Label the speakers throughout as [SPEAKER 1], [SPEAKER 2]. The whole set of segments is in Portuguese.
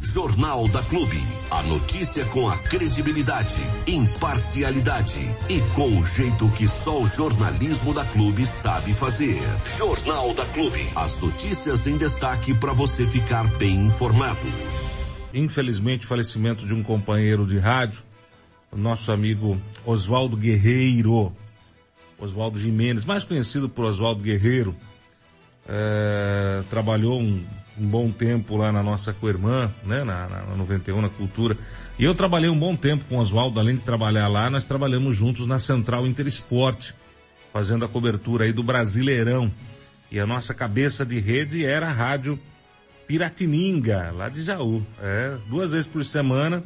[SPEAKER 1] Jornal da Clube. A notícia com a credibilidade, imparcialidade e com o jeito que só o jornalismo da Clube sabe fazer. Jornal da Clube. As notícias em destaque para você ficar bem informado.
[SPEAKER 2] Infelizmente, falecimento de um companheiro de rádio, nosso amigo Oswaldo Guerreiro. Oswaldo Jimenez, mais conhecido por Oswaldo Guerreiro. É, trabalhou um um bom tempo lá na nossa co-irmã, né, na, na 91, na Cultura. E eu trabalhei um bom tempo com o Oswaldo, além de trabalhar lá, nós trabalhamos juntos na Central Interesporte, fazendo a cobertura aí do Brasileirão. E a nossa cabeça de rede era a Rádio Piratininga, lá de Jaú. É, duas vezes por semana,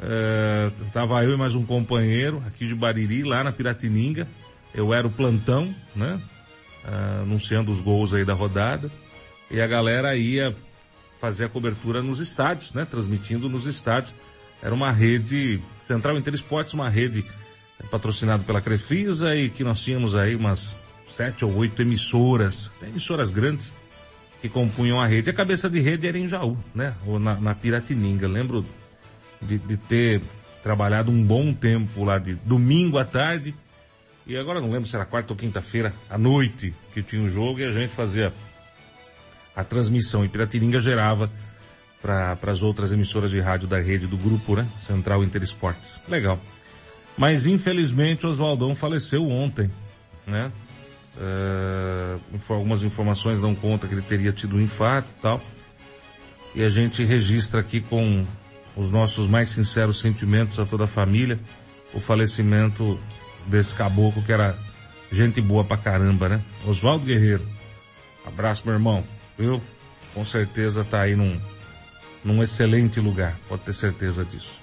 [SPEAKER 2] é, tava eu e mais um companheiro aqui de Bariri, lá na Piratininga. Eu era o plantão, né, é, anunciando os gols aí da rodada e a galera ia fazer a cobertura nos estádios, né? Transmitindo nos estádios. Era uma rede, Central Interesportes, uma rede patrocinada pela Crefisa e que nós tínhamos aí umas sete ou oito emissoras, emissoras grandes, que compunham a rede. A cabeça de rede era em Jaú, né? Ou na, na Piratininga. lembro de, de ter trabalhado um bom tempo lá de domingo à tarde. E agora não lembro se era quarta ou quinta-feira à noite que tinha o um jogo e a gente fazia a transmissão. E Piratininga gerava para as outras emissoras de rádio da rede do grupo, né? Central Interesportes. Legal. Mas infelizmente Oswaldão faleceu ontem, né? Uh, algumas informações dão conta que ele teria tido um infarto e tal. E a gente registra aqui com os nossos mais sinceros sentimentos a toda a família o falecimento desse caboclo que era gente boa pra caramba, né? Oswaldo Guerreiro. Abraço, meu irmão viu? Com certeza está aí num, num excelente lugar, pode ter certeza disso.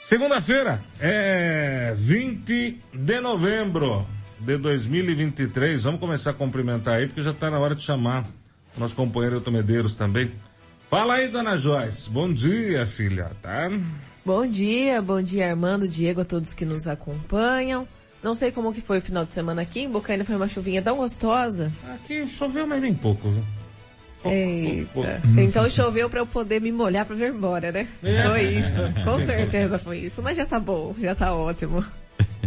[SPEAKER 2] Segunda-feira é 20 de novembro de 2023. Vamos começar a cumprimentar aí, porque já está na hora de chamar o nosso companheiro Elton Medeiros também. Fala aí, dona Joyce. Bom dia, filha, tá?
[SPEAKER 3] Bom dia, bom dia, Armando, Diego, a todos que nos acompanham. Não sei como que foi o final de semana aqui. Em Bocaina foi uma chuvinha tão gostosa.
[SPEAKER 2] Aqui choveu, mas bem pouco. Viu?
[SPEAKER 3] Eita. Então choveu para eu poder me molhar para vir embora, né? É. Foi isso. Com certeza foi isso. Mas já tá bom, já tá ótimo.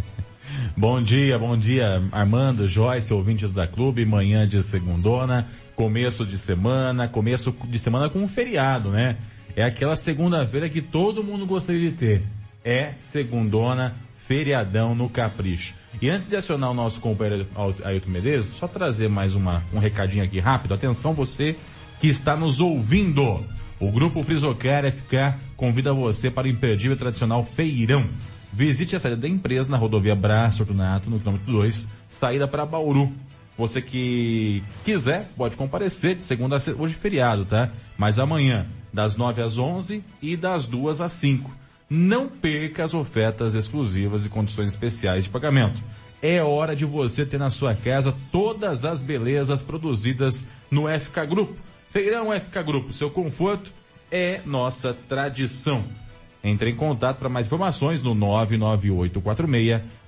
[SPEAKER 4] bom dia, bom dia, Armando, Joyce, ouvintes da clube, manhã de segundona, começo de semana, começo de semana com um feriado, né? É aquela segunda-feira que todo mundo gostaria de ter. É segundona, feriadão no Capricho. E antes de acionar o nosso companheiro Ailton Medeiros, só trazer mais uma, um recadinho aqui rápido. Atenção você que está nos ouvindo. O Grupo Frisocar FK convida você para o imperdível tradicional feirão. Visite a saída da empresa na rodovia Braço Fortunato, no quilômetro 2, saída para Bauru. Você que quiser, pode comparecer de segunda a sexta, hoje feriado, tá? Mas amanhã, das 9 às 11 e das 2 às 5 não perca as ofertas exclusivas e condições especiais de pagamento. É hora de você ter na sua casa todas as belezas produzidas no FK Grupo. Feirão FK Grupo, seu conforto é nossa tradição. Entre em contato para mais informações no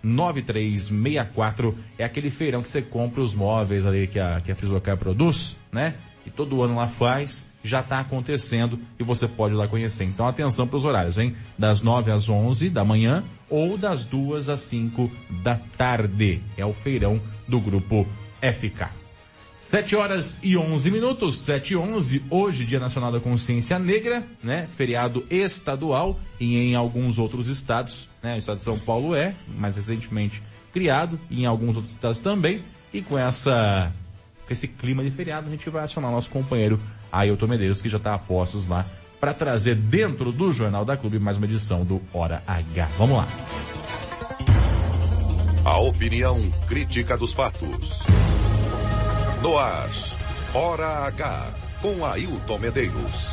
[SPEAKER 4] 99846-9364. É aquele feirão que você compra os móveis ali que a, que a Frisocar produz, né? E todo ano lá faz já está acontecendo e você pode lá conhecer. Então atenção para os horários, hein? Das 9 às 11 da manhã ou das 2 às 5 da tarde. É o feirão do grupo FK. 7 horas e 11 minutos, 7 e 11, hoje Dia Nacional da Consciência Negra, né? Feriado estadual e em alguns outros estados, né? O estado de São Paulo é, mais recentemente criado, e em alguns outros estados também. E com essa, com esse clima de feriado, a gente vai acionar nosso companheiro Ailton Medeiros, que já está a postos lá para trazer dentro do Jornal da Clube mais uma edição do Hora H. Vamos lá.
[SPEAKER 1] A opinião crítica dos fatos. No ar, Hora H, com Ailton Medeiros.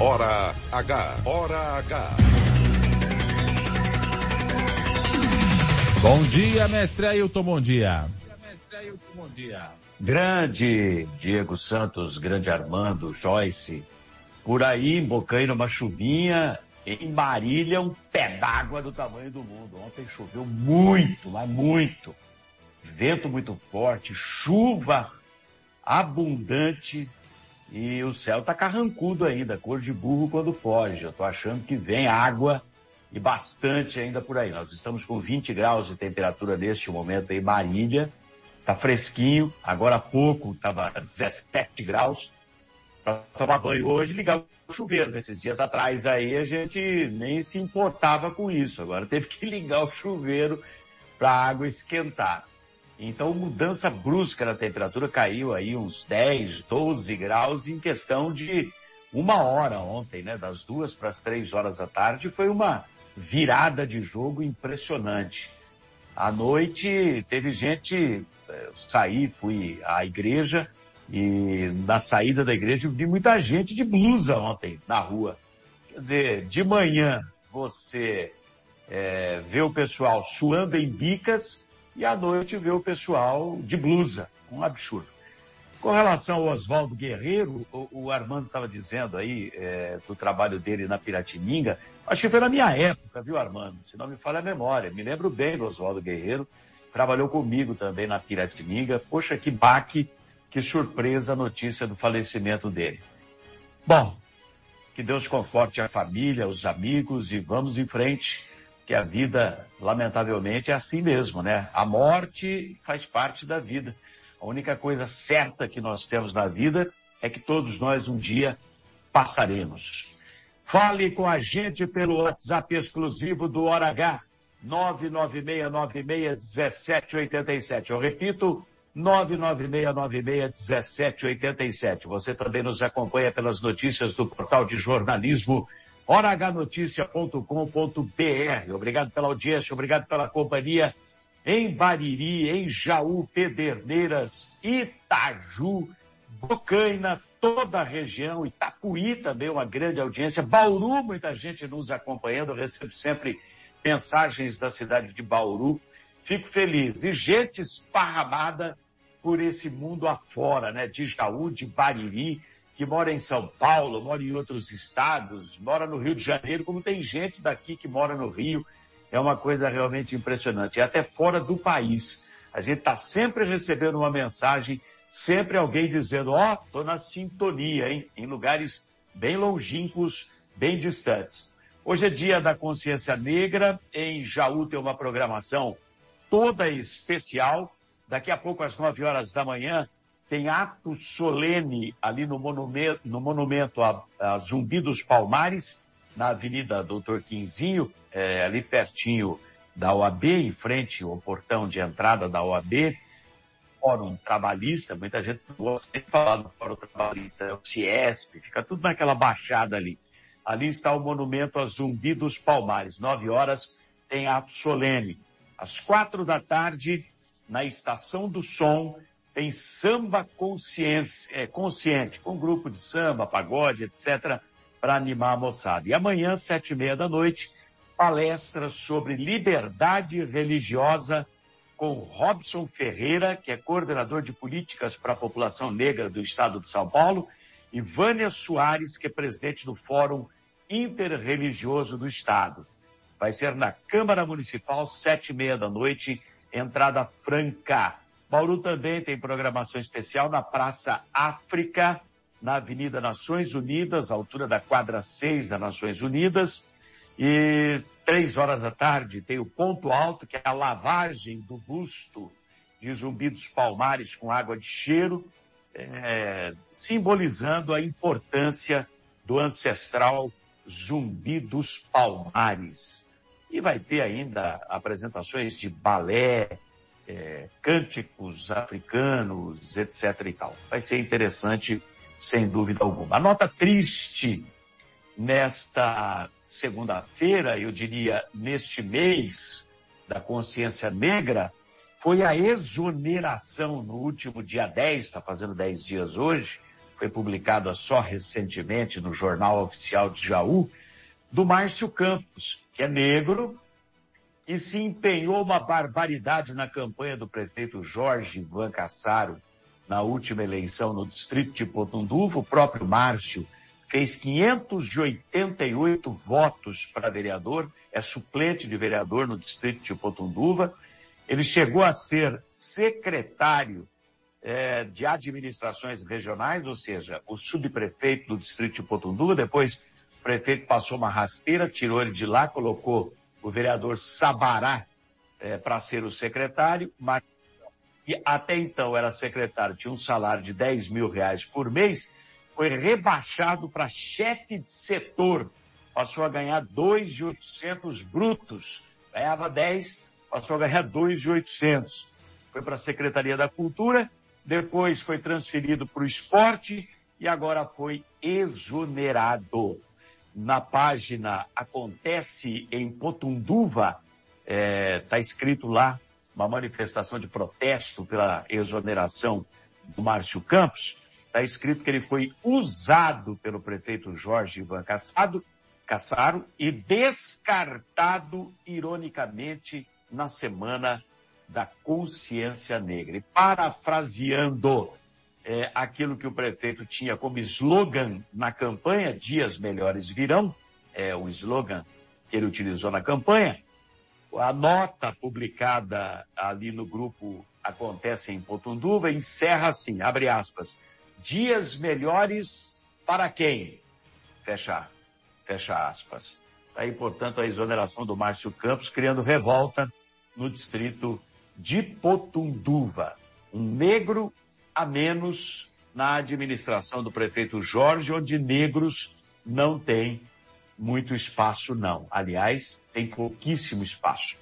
[SPEAKER 1] Hora H, Hora H.
[SPEAKER 4] Bom dia, mestre Ailton, bom dia. Bom dia, mestre
[SPEAKER 5] Ailton, bom dia. Grande Diego Santos, grande Armando, Joyce. Por aí, em Bocaina, uma chuvinha. Em Marília, um pé d'água do tamanho do mundo. Ontem choveu muito, mas muito. Vento muito forte, chuva abundante. e o céu tá carrancudo ainda, cor de burro quando foge. Eu tô achando que vem água e bastante ainda por aí. Nós estamos com 20 graus de temperatura neste momento em Marília. Tá fresquinho, agora há pouco tava 17 graus. Para tomar banho hoje, ligar o chuveiro. Nesses dias atrás aí a gente nem se importava com isso. Agora teve que ligar o chuveiro para a água esquentar. Então, mudança brusca na temperatura caiu aí uns 10, 12 graus em questão de uma hora ontem, né? Das duas para as três horas da tarde. Foi uma virada de jogo impressionante. À noite teve gente, eu saí, fui à igreja e na saída da igreja vi muita gente de blusa ontem na rua. Quer dizer, de manhã você é, vê o pessoal suando em bicas e à noite vê o pessoal de blusa. Um absurdo. Com relação ao Oswaldo Guerreiro, o, o Armando estava dizendo aí é, do trabalho dele na Piratininga. Acho que foi na minha época, viu, Armando? Se não me falha a memória. Me lembro bem do Oswaldo Guerreiro. Trabalhou comigo também na Piratininga. Poxa, que baque, que surpresa a notícia do falecimento dele. Bom, que Deus conforte a família, os amigos e vamos em frente que a vida, lamentavelmente, é assim mesmo, né? A morte faz parte da vida. A única coisa certa que nós temos na vida é que todos nós um dia passaremos. Fale com a gente pelo WhatsApp exclusivo do Hora H, 996961787. Eu repito, 996961787. Você também nos acompanha pelas notícias do portal de jornalismo horahnoticia.com.br. Obrigado pela audiência, obrigado pela companhia em Bariri, em Jaú, Pederneiras, Itaju, Bocaina, toda a região, Itapuí também uma grande audiência, Bauru, muita gente nos acompanhando, recebo sempre mensagens da cidade de Bauru, fico feliz. E gente esparramada por esse mundo afora, né, de Jaú, de Bariri, que mora em São Paulo, mora em outros estados, mora no Rio de Janeiro, como tem gente daqui que mora no Rio. É uma coisa realmente impressionante. E até fora do país. A gente está sempre recebendo uma mensagem, sempre alguém dizendo, ó, oh, tô na sintonia, hein? Em lugares bem longínquos, bem distantes. Hoje é dia da consciência negra. Em Jaú tem uma programação toda especial. Daqui a pouco, às nove horas da manhã, tem ato solene ali no monumento, no monumento a, a Zumbi dos Palmares, na Avenida Doutor Quinzinho, é, ali pertinho da OAB, em frente ao portão de entrada da OAB, Fórum Trabalhista, muita gente gosta de falar do Fórum Trabalhista, é o CIESP, fica tudo naquela baixada ali. Ali está o monumento a Zumbi dos Palmares, nove horas tem ato solene. Às quatro da tarde, na Estação do Som, tem samba consciência, é, consciente, com grupo de samba, pagode, etc., para animar a moçada. E amanhã, sete e meia da noite, palestra sobre liberdade religiosa com Robson Ferreira, que é coordenador de políticas para a população negra do estado de São Paulo, e Vânia Soares, que é presidente do Fórum Interreligioso do Estado. Vai ser na Câmara Municipal, sete e meia da noite, entrada franca. Bauru também tem programação especial na Praça África, na Avenida Nações Unidas, altura da quadra 6 da Nações Unidas. E três horas da tarde tem o ponto alto, que é a lavagem do busto de Zumbi dos Palmares com água de cheiro, é, simbolizando a importância do ancestral Zumbi dos Palmares. E vai ter ainda apresentações de balé, é, cânticos africanos, etc. e tal. Vai ser interessante, sem dúvida alguma. A nota triste nesta segunda-feira, eu diria neste mês da consciência negra, foi a exoneração no último dia 10, está fazendo 10 dias hoje, foi publicada só recentemente no Jornal Oficial de Jaú, do Márcio Campos, que é negro, e se empenhou uma barbaridade na campanha do prefeito Jorge Ivan Cassaro na última eleição no distrito de Potunduva. O próprio Márcio fez 588 votos para vereador, é suplente de vereador no distrito de Potunduva. Ele chegou a ser secretário é, de administrações regionais, ou seja, o subprefeito do distrito de Potundu, depois o prefeito passou uma rasteira, tirou ele de lá, colocou o vereador Sabará é, para ser o secretário, mas e até então era secretário, tinha um salário de 10 mil reais por mês, foi rebaixado para chefe de setor, passou a ganhar 2.800 brutos, ganhava 10, passou a ganhar 2.800. Foi para a Secretaria da Cultura, depois foi transferido para o esporte e agora foi exonerado. Na página Acontece em Potunduva, está é, tá escrito lá uma manifestação de protesto pela exoneração do Márcio Campos, está escrito que ele foi usado pelo prefeito Jorge Ivan Cassado, Cassaro e descartado, ironicamente, na semana da consciência negra. E parafraseando é, aquilo que o prefeito tinha como slogan na campanha, dias melhores virão, é o slogan que ele utilizou na campanha, a nota publicada ali no grupo Acontece em Potunduva encerra assim, abre aspas, dias melhores para quem? Fecha, fecha aspas. Aí, portanto, a exoneração do Márcio Campos criando revolta no distrito de Potunduva. Um negro a menos na administração do prefeito Jorge, onde negros não têm muito espaço, não. Aliás, tem pouquíssimo espaço.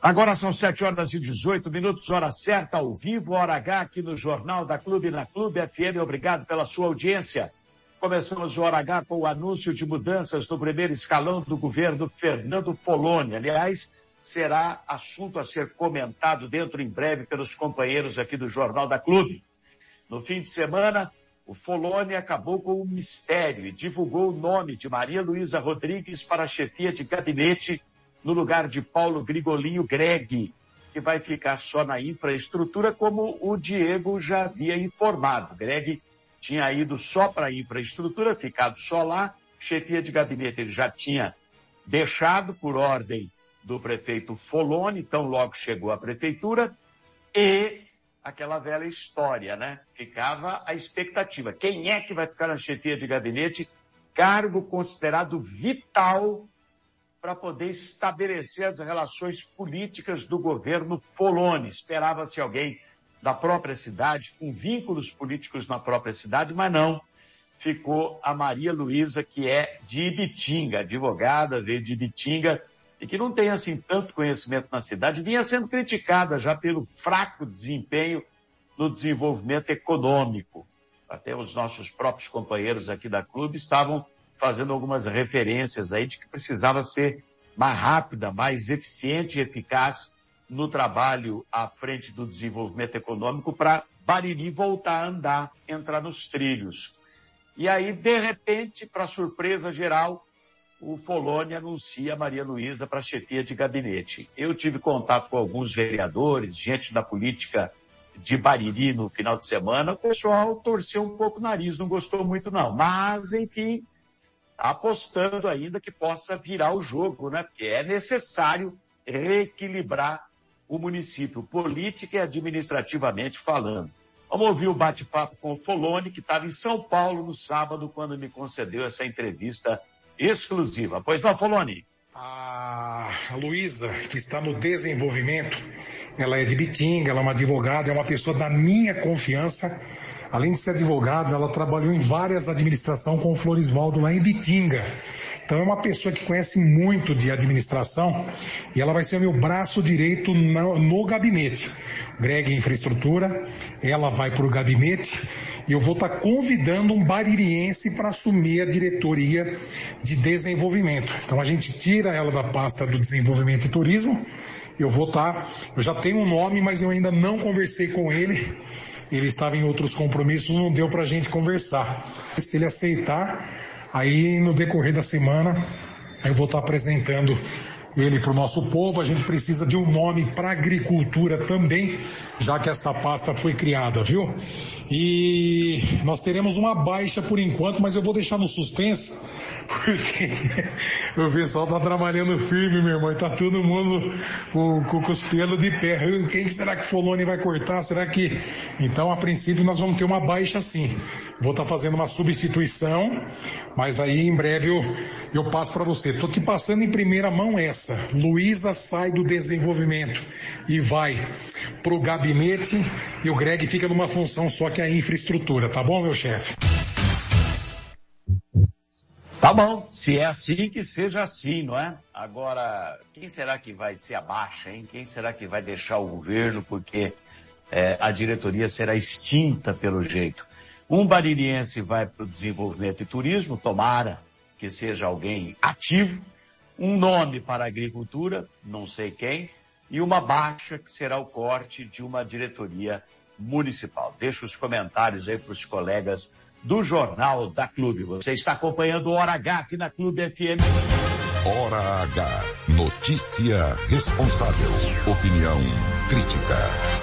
[SPEAKER 5] Agora são 7 horas e 18 minutos, hora certa, ao vivo, hora H, aqui no Jornal da Clube, na Clube FM. Obrigado pela sua audiência. Começamos o hora H com o anúncio de mudanças no primeiro escalão do governo Fernando Foloni. Aliás, será assunto a ser comentado dentro em breve pelos companheiros aqui do Jornal da Clube. No fim de semana, o Folone acabou com o mistério e divulgou o nome de Maria Luísa Rodrigues para a chefia de gabinete no lugar de Paulo Grigolinho Greg, que vai ficar só na infraestrutura, como o Diego já havia informado. Greg tinha ido só para a infraestrutura, ficado só lá, chefia de gabinete ele já tinha deixado por ordem do prefeito Folone, tão logo chegou à prefeitura, e aquela velha história, né? Ficava a expectativa. Quem é que vai ficar na chefia de gabinete? Cargo considerado vital para poder estabelecer as relações políticas do governo Folone. Esperava-se alguém da própria cidade, com vínculos políticos na própria cidade, mas não. Ficou a Maria Luísa, que é de Ibitinga, advogada, veio de Ibitinga, e que não tem assim tanto conhecimento na cidade, vinha sendo criticada já pelo fraco desempenho no desenvolvimento econômico. Até os nossos próprios companheiros aqui da clube estavam fazendo algumas referências aí de que precisava ser mais rápida, mais eficiente e eficaz no trabalho à frente do desenvolvimento econômico para Bariri voltar a andar, entrar nos trilhos. E aí, de repente, para surpresa geral, o Folone anuncia Maria Luísa para a chefia de gabinete. Eu tive contato com alguns vereadores, gente da política de Bariri no final de semana, o pessoal torceu um pouco o nariz, não gostou muito não. Mas, enfim, apostando ainda que possa virar o jogo, né? Porque é necessário reequilibrar o município, política e administrativamente falando. Vamos ouvir o bate-papo com o Folone, que estava em São Paulo no sábado, quando me concedeu essa entrevista exclusiva. Pois não, Foloni?
[SPEAKER 6] A Luísa, que está no desenvolvimento, ela é de Bitinga, ela é uma advogada, é uma pessoa da minha confiança. Além de ser advogada, ela trabalhou em várias administrações com o Florisvaldo lá em Bitinga. Então é uma pessoa que conhece muito de administração e ela vai ser meu braço direito no, no gabinete. Greg Infraestrutura, ela vai para o gabinete eu vou estar tá convidando um baririense para assumir a diretoria de desenvolvimento. Então a gente tira ela da pasta do desenvolvimento e turismo. Eu vou estar, tá, eu já tenho um nome, mas eu ainda não conversei com ele. Ele estava em outros compromissos, não deu para a gente conversar. Se ele aceitar, Aí no decorrer da semana eu vou estar apresentando ele para o nosso povo. A gente precisa de um nome para agricultura também, já que essa pasta foi criada, viu? E nós teremos uma baixa por enquanto, mas eu vou deixar no suspense, porque o pessoal tá trabalhando firme, meu irmão, e tá todo mundo com, com, com os pelos de pé. Quem será que Folone vai cortar? Será que... Então, a princípio, nós vamos ter uma baixa sim. Vou estar tá fazendo uma substituição, mas aí em breve eu, eu passo para você. Tô te passando em primeira mão essa. Luísa sai do desenvolvimento e vai pro gabinete e o Greg fica numa função só que a infraestrutura, tá bom, meu chefe?
[SPEAKER 5] Tá bom, se é assim, que seja assim, não é? Agora, quem será que vai se abaixa, hein? Quem será que vai deixar o governo porque é, a diretoria será extinta pelo jeito? Um baririense vai para o desenvolvimento e turismo, tomara que seja alguém ativo, um nome para a agricultura, não sei quem, e uma baixa que será o corte de uma diretoria municipal. Deixa os comentários aí para os colegas do Jornal da Clube. Você está acompanhando o Hora H aqui na Clube FM.
[SPEAKER 1] Hora H. Notícia responsável. Opinião crítica.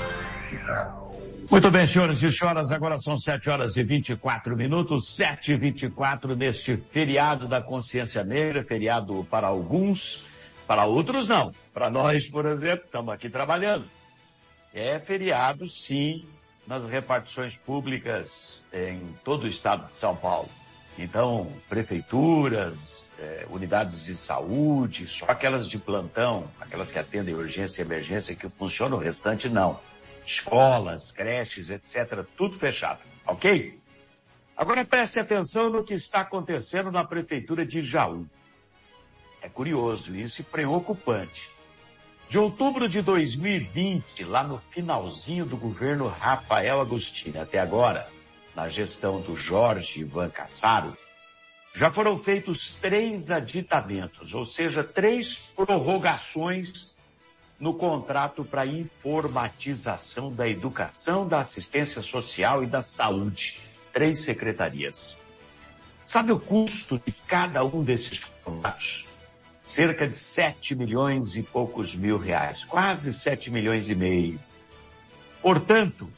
[SPEAKER 5] Muito bem, senhores e senhoras, agora são 7 horas e 24 minutos, 7 e 24 neste feriado da consciência negra, feriado para alguns, para outros não. Para nós, por exemplo, estamos aqui trabalhando. É feriado, sim, nas repartições públicas em todo o estado de São Paulo. Então, prefeituras, eh, unidades de saúde, só aquelas de plantão, aquelas que atendem urgência e emergência que funcionam, o restante não. Escolas, creches, etc., tudo fechado, ok? Agora preste atenção no que está acontecendo na prefeitura de Jaú. É curioso isso e preocupante. De outubro de 2020, lá no finalzinho do governo Rafael Agostinho, até agora, na gestão do Jorge Ivan Cassaro, já foram feitos três aditamentos, ou seja, três prorrogações no contrato para informatização da educação, da assistência social e da saúde. Três secretarias. Sabe o custo de cada um desses contratos? Cerca de 7 milhões e poucos mil reais, quase 7 milhões e meio. Portanto,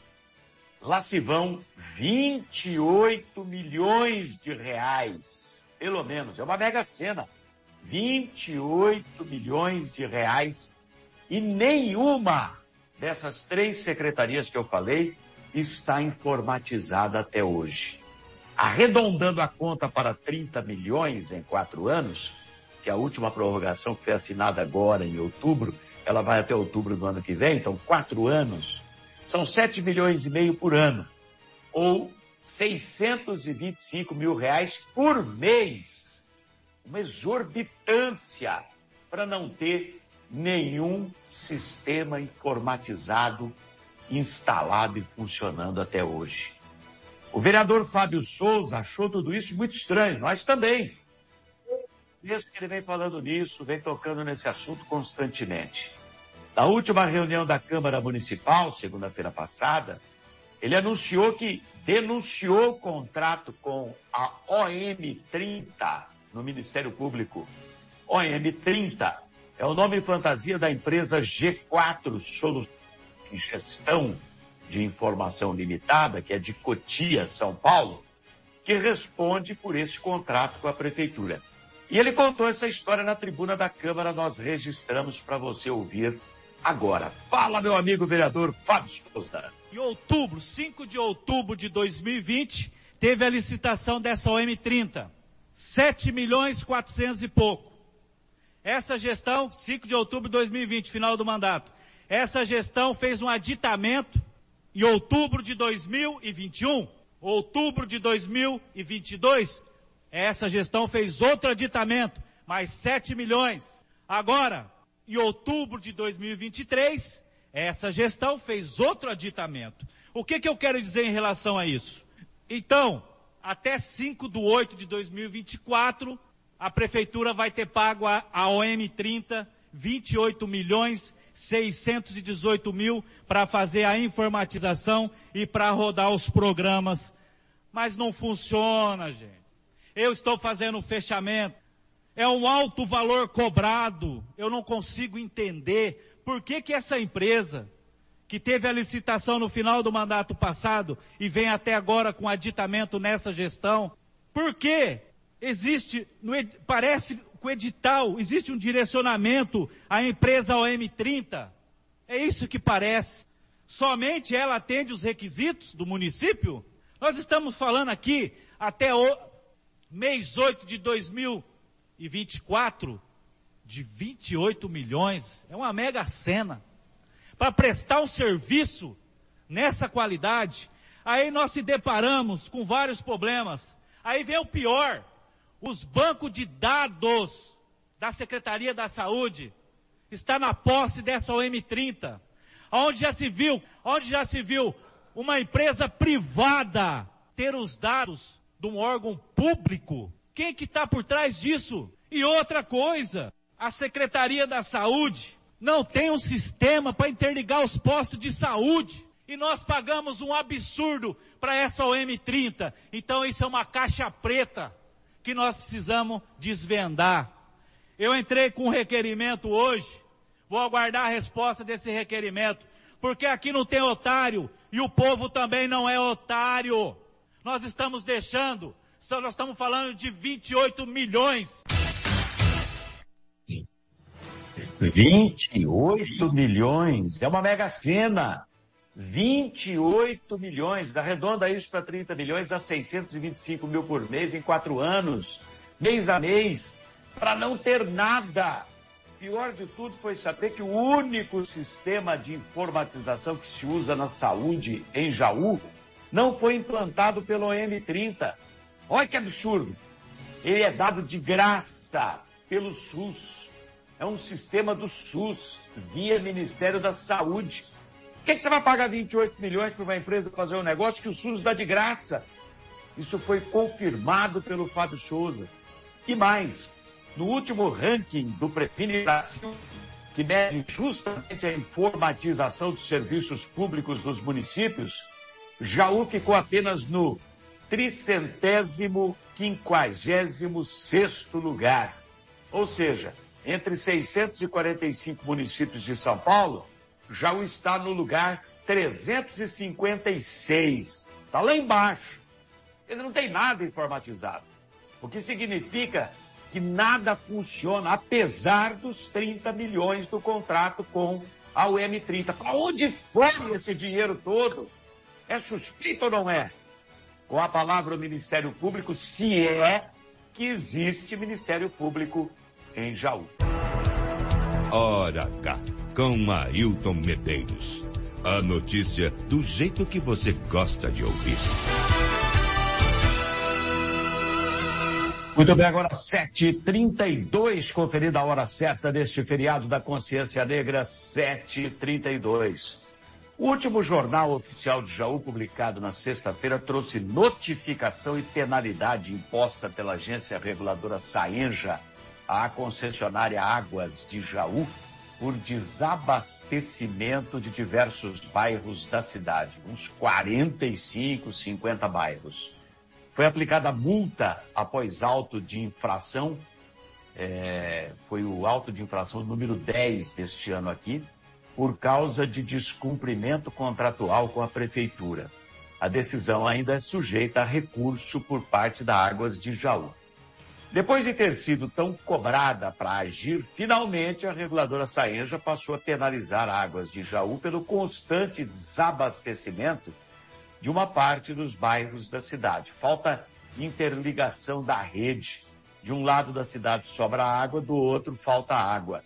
[SPEAKER 5] lá se vão 28 milhões de reais, pelo menos, é uma mega cena. 28 milhões de reais e nenhuma dessas três secretarias que eu falei está informatizada até hoje. Arredondando a conta para 30 milhões em quatro anos, que a última prorrogação que foi assinada agora em outubro, ela vai até outubro do ano que vem, então quatro anos, são 7 milhões e meio por ano, ou 625 mil reais por mês. Uma exorbitância para não ter nenhum sistema informatizado instalado e funcionando até hoje. O vereador Fábio Souza achou tudo isso muito estranho, nós também mesmo que ele vem falando nisso, vem tocando nesse assunto constantemente. Na última reunião da Câmara Municipal, segunda-feira passada, ele anunciou que denunciou o contrato com a OM30 no Ministério Público. OM30 é o nome fantasia da empresa G4 Soluções de Gestão de Informação Limitada, que é de Cotia, São Paulo, que responde por esse contrato com a Prefeitura. E ele contou essa história na tribuna da Câmara, nós registramos para você ouvir agora. Fala, meu amigo vereador Fábio Souza.
[SPEAKER 7] Em outubro, 5 de outubro de 2020, teve a licitação dessa OM30. 7 milhões 400 e pouco. Essa gestão, 5 de outubro de 2020, final do mandato. Essa gestão fez um aditamento em outubro de 2021, outubro de 2022, essa gestão fez outro aditamento, mais 7 milhões. Agora, em outubro de 2023, essa gestão fez outro aditamento. O que, que eu quero dizer em relação a isso? Então, até 5 de 8 de 2024, a prefeitura vai ter pago a, a OM30 28 milhões 618 mil para fazer a informatização e para rodar os programas. Mas não funciona, gente eu estou fazendo um fechamento. É um alto valor cobrado. Eu não consigo entender por que que essa empresa, que teve a licitação no final do mandato passado e vem até agora com aditamento nessa gestão? Por que existe, parece com edital, existe um direcionamento à empresa OM30? É isso que parece. Somente ela atende os requisitos do município? Nós estamos falando aqui até o mês 8 de 2024 de 28 milhões. É uma mega cena para prestar um serviço nessa qualidade, aí nós se deparamos com vários problemas. Aí vem o pior, os bancos de dados da Secretaria da Saúde está na posse dessa OM30, onde já se viu, onde já se viu uma empresa privada ter os dados de um órgão público. Quem que está por trás disso? E outra coisa, a Secretaria da Saúde não tem um sistema para interligar os postos de saúde. E nós pagamos um absurdo para essa OM30. Então isso é uma caixa preta que nós precisamos desvendar. Eu entrei com um requerimento hoje. Vou aguardar a resposta desse requerimento. Porque aqui não tem otário e o povo também não é otário. Nós estamos deixando, nós estamos falando de 28 milhões
[SPEAKER 5] 28 milhões. É uma mega cena. 28 milhões. Da redonda isso para 30 milhões, dá 625 mil por mês em quatro anos. Mês a mês. Para não ter nada. Pior de tudo foi saber que o único sistema de informatização que se usa na saúde em Jaú não foi implantado pelo OM30. Olha que absurdo. Ele é dado de graça pelo SUS é um sistema do SUS, via Ministério da Saúde. Por que, que você vai pagar 28 milhões para uma empresa fazer um negócio que o SUS dá de graça? Isso foi confirmado pelo Fábio Souza. E mais, no último ranking do Prefine Brasil, que mede justamente a informatização dos serviços públicos dos municípios, Jaú ficou apenas no tricentésimo quinquagésimo sexto lugar. Ou seja, entre 645 municípios de São Paulo, o está no lugar 356. Está lá embaixo. Ele não tem nada informatizado. O que significa que nada funciona, apesar dos 30 milhões do contrato com a UM30. Para onde foi esse dinheiro todo? É suspeito ou não é? Com a palavra o Ministério Público, se é que existe Ministério Público em Jaú.
[SPEAKER 1] Ora cá, com Ailton Medeiros. A notícia do jeito que você gosta de ouvir.
[SPEAKER 5] Muito bem, agora 7h32, conferida a hora certa deste feriado da consciência negra, 7h32. O último jornal oficial de Jaú, publicado na sexta-feira, trouxe notificação e penalidade imposta pela agência reguladora Saenja à concessionária Águas de Jaú por desabastecimento de diversos bairros da cidade, uns 45, 50 bairros. Foi aplicada multa após auto de infração, é, foi o auto de infração número 10 deste ano aqui, por causa de descumprimento contratual com a prefeitura. A decisão ainda é sujeita a recurso por parte da Águas de Jaú. Depois de ter sido tão cobrada para agir, finalmente a reguladora Saenja passou a penalizar Águas de Jaú pelo constante desabastecimento de uma parte dos bairros da cidade. Falta interligação da rede. De um lado da cidade sobra água, do outro falta água.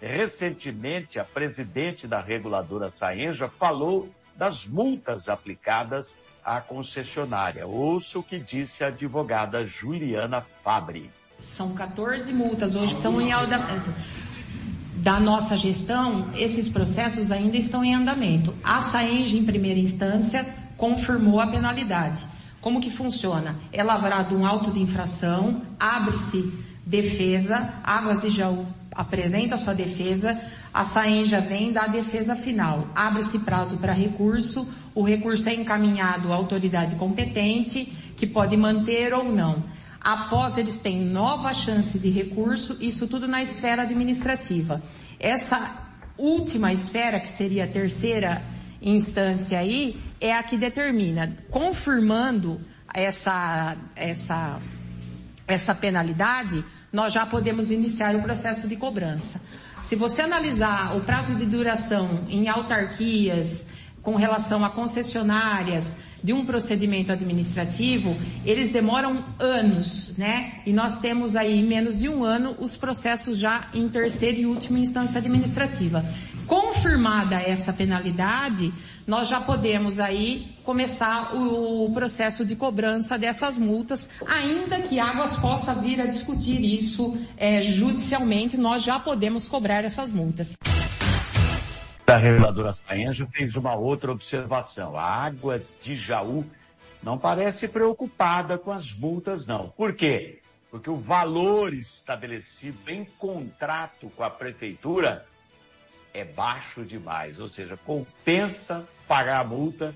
[SPEAKER 5] Recentemente, a presidente da reguladora Saenja falou das multas aplicadas à concessionária. Ouça o que disse a advogada Juliana Fabri.
[SPEAKER 8] São 14 multas hoje que estão em andamento. Da nossa gestão, esses processos ainda estão em andamento. A SAENG, em primeira instância, confirmou a penalidade. Como que funciona? É lavrado um auto de infração, abre-se defesa, Águas de Jaú apresenta sua defesa, a SAENJA vem da defesa final. Abre-se prazo para recurso, o recurso é encaminhado à autoridade competente, que pode manter ou não. Após eles têm nova chance de recurso, isso tudo na esfera administrativa. Essa última esfera, que seria a terceira, instância aí é a que determina, confirmando essa, essa, essa penalidade, nós já podemos iniciar o processo de cobrança. Se você analisar o prazo de duração em autarquias, com relação a concessionárias de um procedimento administrativo, eles demoram anos, né? E nós temos aí menos de um ano os processos já em terceira e última instância administrativa. Confirmada essa penalidade, nós já podemos aí começar o, processo de cobrança dessas multas, ainda que Águas possa vir a discutir isso é, judicialmente, nós já podemos cobrar essas multas.
[SPEAKER 5] A reveladora Saenja fez uma outra observação. A Águas de Jaú não parece preocupada com as multas, não. Por quê? Porque o valor estabelecido em contrato com a prefeitura é baixo demais, ou seja, compensa pagar a multa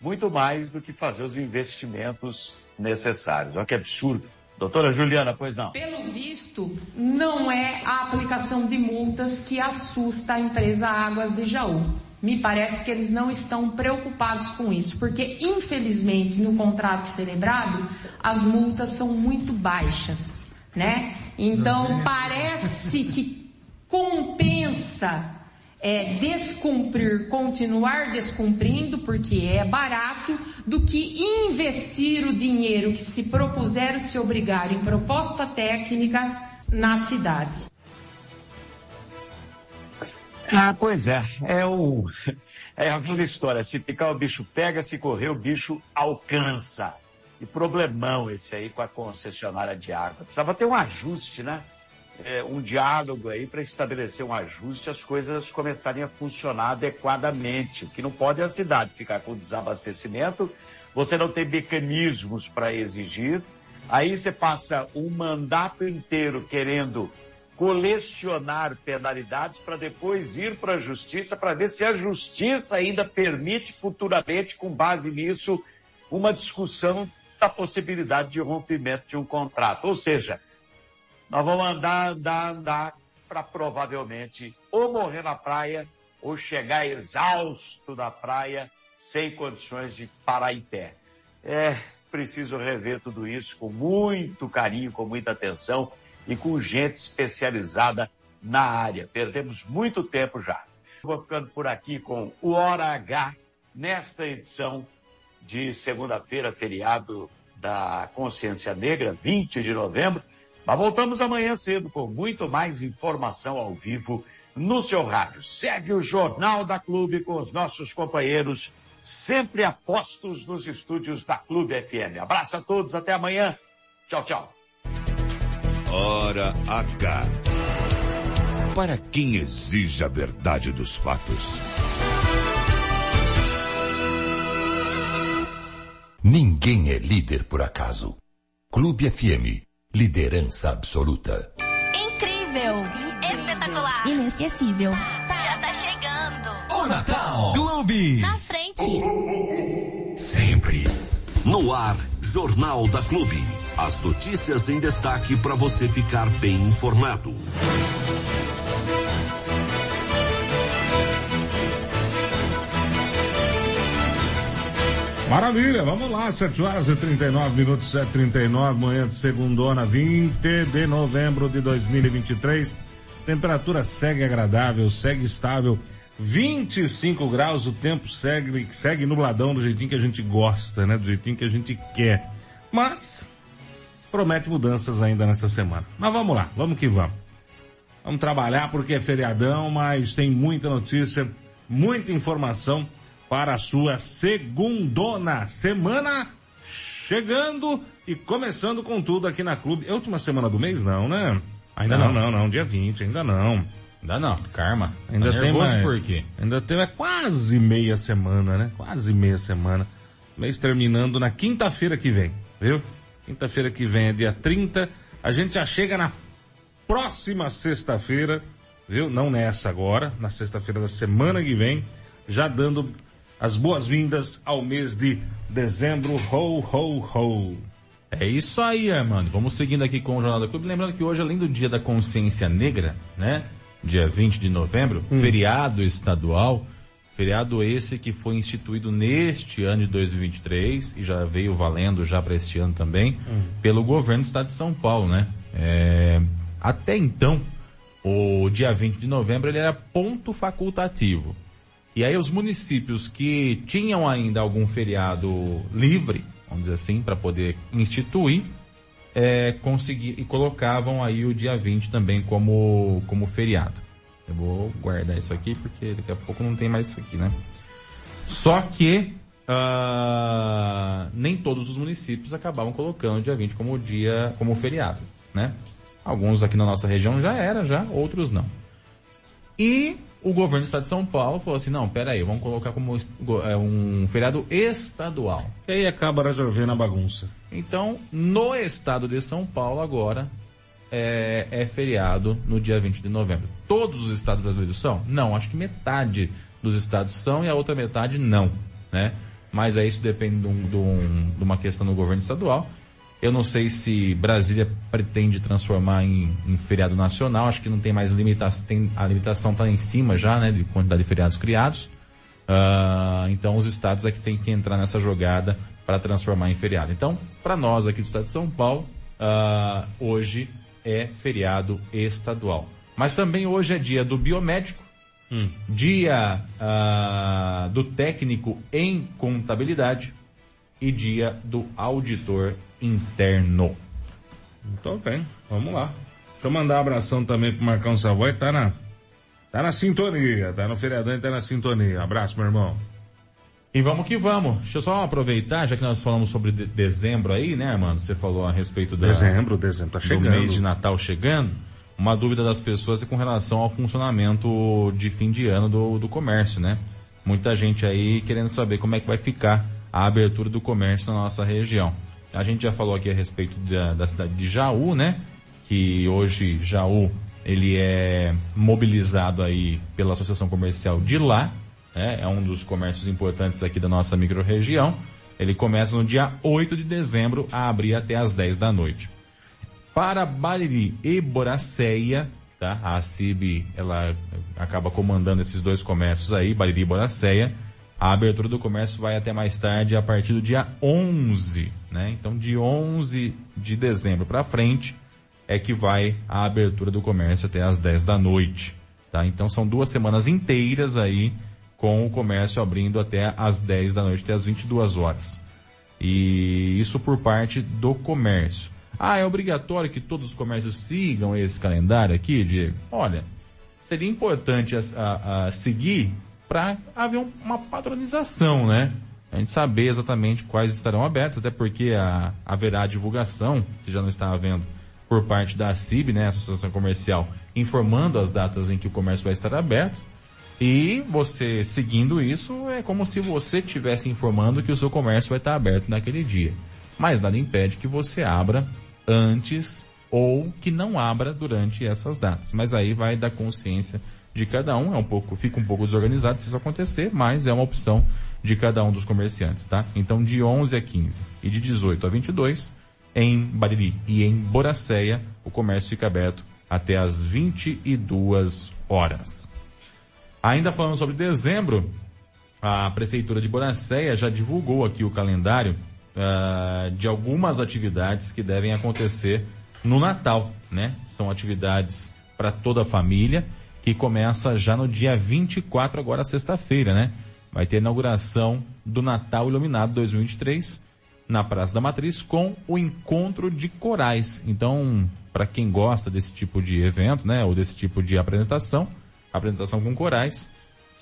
[SPEAKER 5] muito mais do que fazer os investimentos necessários. Olha que absurdo. Doutora Juliana, pois não.
[SPEAKER 8] Pelo visto, não é a aplicação de multas que assusta a empresa Águas de Jaú. Me parece que eles não estão preocupados com isso, porque infelizmente no contrato celebrado as multas são muito baixas, né? Então parece que compensa é, descumprir, continuar descumprindo, porque é barato, do que investir o dinheiro que se propuseram se obrigar em proposta técnica na cidade.
[SPEAKER 5] Ah, pois é. É o, é aquela história. Se picar o bicho pega, se correr o bicho alcança. E problemão esse aí com a concessionária de água. Precisava ter um ajuste, né? É, um diálogo aí para estabelecer um ajuste, as coisas começarem a funcionar adequadamente. O que não pode é a cidade ficar com desabastecimento, você não tem mecanismos para exigir, aí você passa um mandato inteiro querendo colecionar penalidades para depois ir para a justiça para ver se a justiça ainda permite futuramente, com base nisso, uma discussão da possibilidade de rompimento de um contrato. Ou seja, nós vamos andar, andar, andar para provavelmente ou morrer na praia ou chegar exausto da praia sem condições de parar em pé. É preciso rever tudo isso com muito carinho, com muita atenção e com gente especializada na área. Perdemos muito tempo já. Vou ficando por aqui com o Hora H nesta edição de segunda-feira, feriado da Consciência Negra, 20 de novembro. Mas voltamos amanhã cedo com muito mais informação ao vivo no seu rádio. Segue o Jornal da Clube com os nossos companheiros, sempre apostos nos estúdios da Clube FM. Abraço a todos, até amanhã. Tchau, tchau.
[SPEAKER 1] Hora H. Para quem exige a verdade dos fatos. Ninguém é líder por acaso. Clube FM Liderança absoluta.
[SPEAKER 9] Incrível. Espetacular.
[SPEAKER 10] Inesquecível.
[SPEAKER 9] Já tá chegando.
[SPEAKER 1] O Natal. Clube.
[SPEAKER 9] Na frente.
[SPEAKER 1] Sempre. No ar, Jornal da Clube. As notícias em destaque para você ficar bem informado.
[SPEAKER 2] Maravilha, vamos lá, 7 horas e 39 minutos, 7h39, manhã de segundona, 20 de novembro de 2023. Temperatura segue agradável, segue estável, 25 graus, o tempo segue, segue nubladão do jeitinho que a gente gosta, né? Do jeitinho que a gente quer. Mas, promete mudanças ainda nessa semana. Mas vamos lá, vamos que vamos. Vamos trabalhar porque é feriadão, mas tem muita notícia, muita informação para a sua segundona semana chegando e começando com tudo aqui na clube. É a última semana do mês não, né? Ainda não, não, não, não dia 20, ainda não.
[SPEAKER 4] Ainda não, karma.
[SPEAKER 2] Ainda tá tem mais,
[SPEAKER 4] por quê?
[SPEAKER 2] Ainda tem é quase meia semana, né? Quase meia semana. Mês terminando na quinta-feira que vem, viu? Quinta-feira que vem é dia 30. A gente já chega na próxima sexta-feira, viu? Não nessa agora, na sexta-feira da semana que vem, já dando as boas-vindas ao mês de dezembro. Ho, ho, ho.
[SPEAKER 4] É isso aí, Armando. Vamos seguindo aqui com o Jornal da Clube. Lembrando que hoje, além do Dia da Consciência Negra, né? Dia 20 de novembro, hum. feriado estadual, Feriado esse que foi instituído neste ano de 2023 e já veio valendo já para este ano também pelo governo do estado de São Paulo, né? É, até então, o dia 20 de novembro ele era ponto facultativo. E aí os municípios que tinham ainda algum feriado livre, vamos dizer assim, para poder instituir, é, conseguir, e colocavam aí o dia 20 também como, como feriado. Eu vou guardar isso aqui porque daqui a pouco não tem mais isso aqui, né? Só que ah, nem todos os municípios acabavam colocando o dia 20 como dia, como feriado, né? Alguns aqui na nossa região já era, já, outros não. E o governo do estado de São Paulo falou assim, não, peraí, vamos colocar como é, um feriado estadual.
[SPEAKER 2] E aí acaba resolvendo a bagunça.
[SPEAKER 4] Então, no estado de São Paulo agora é, é feriado no dia 20 de novembro. Todos os estados brasileiros são? Não, acho que metade dos estados são e a outra metade não, né? Mas aí isso depende de, um- de um- de uma questão do governo estadual. Eu não sei se Brasília pretende transformar em, em feriado nacional. Acho que não tem mais limitação. Tem, a limitação está em cima já, né, de quantidade de feriados criados. Ah, então os estados é que tem que entrar nessa jogada para transformar em feriado. Então, para nós aqui do estado de São Paulo, ah, hoje é feriado estadual. Mas também hoje é dia do biomédico, dia ah, do técnico em contabilidade e dia do auditor interno.
[SPEAKER 2] Então bem, vamos lá. Deixa eu mandar um abração também pro Marcão Savoy, tá na, tá na sintonia, tá no feriadão e tá na sintonia. Abraço, meu irmão.
[SPEAKER 4] E vamos que vamos. Deixa eu só aproveitar, já que nós falamos sobre de- dezembro aí, né, mano? Você falou a respeito da,
[SPEAKER 2] Dezembro, dezembro, tá
[SPEAKER 4] do
[SPEAKER 2] chegando.
[SPEAKER 4] mês de Natal chegando. Uma dúvida das pessoas é com relação ao funcionamento de fim de ano do, do comércio, né? Muita gente aí querendo saber como é que vai ficar a abertura do comércio na nossa região. A gente já falou aqui a respeito da, da cidade de Jaú, né? Que hoje Jaú ele é mobilizado aí pela Associação Comercial de lá, né? É um dos comércios importantes aqui da nossa microrregião. Ele começa no dia 8 de dezembro a abrir até às 10 da noite. Para Bariri e Boracéia, tá? A CIB, ela acaba comandando esses dois comércios aí, Bariri e Boracéia. A abertura do comércio vai até mais tarde, a partir do dia 11, né? Então, de 11 de dezembro para frente é que vai a abertura do comércio até às 10 da noite, tá? Então, são duas semanas inteiras aí com o comércio abrindo até às 10 da noite, até às 22 horas. E isso por parte do comércio. Ah, é obrigatório que todos os comércios sigam esse calendário aqui, Diego? Olha, seria importante a, a- a seguir para haver um- uma padronização, né? A gente saber exatamente quais estarão abertos, até porque a- haverá divulgação, se já não está havendo, por parte da CIB, né, Associação Comercial, informando as datas em que o comércio vai estar aberto. E você seguindo isso é como se você estivesse informando que o seu comércio vai estar aberto naquele dia. Mas nada impede que você abra antes ou que não abra durante essas datas. Mas aí vai da consciência de cada um, é um pouco, fica um pouco desorganizado se isso acontecer, mas é uma opção de cada um dos comerciantes, tá? Então de 11 a 15 e de 18 a 22 em Bariri e em Boracéia, o comércio fica aberto até às 22 horas. Ainda falando sobre dezembro, a Prefeitura de Boracéia já divulgou aqui o calendário ah, de algumas atividades que devem acontecer no Natal, né? São atividades para toda a família, que começa já no dia 24, agora sexta-feira, né? Vai ter inauguração do Natal Iluminado 2023 na Praça da Matriz com o encontro de corais. Então, para quem gosta desse tipo de evento, né, ou desse tipo de apresentação, apresentação com corais,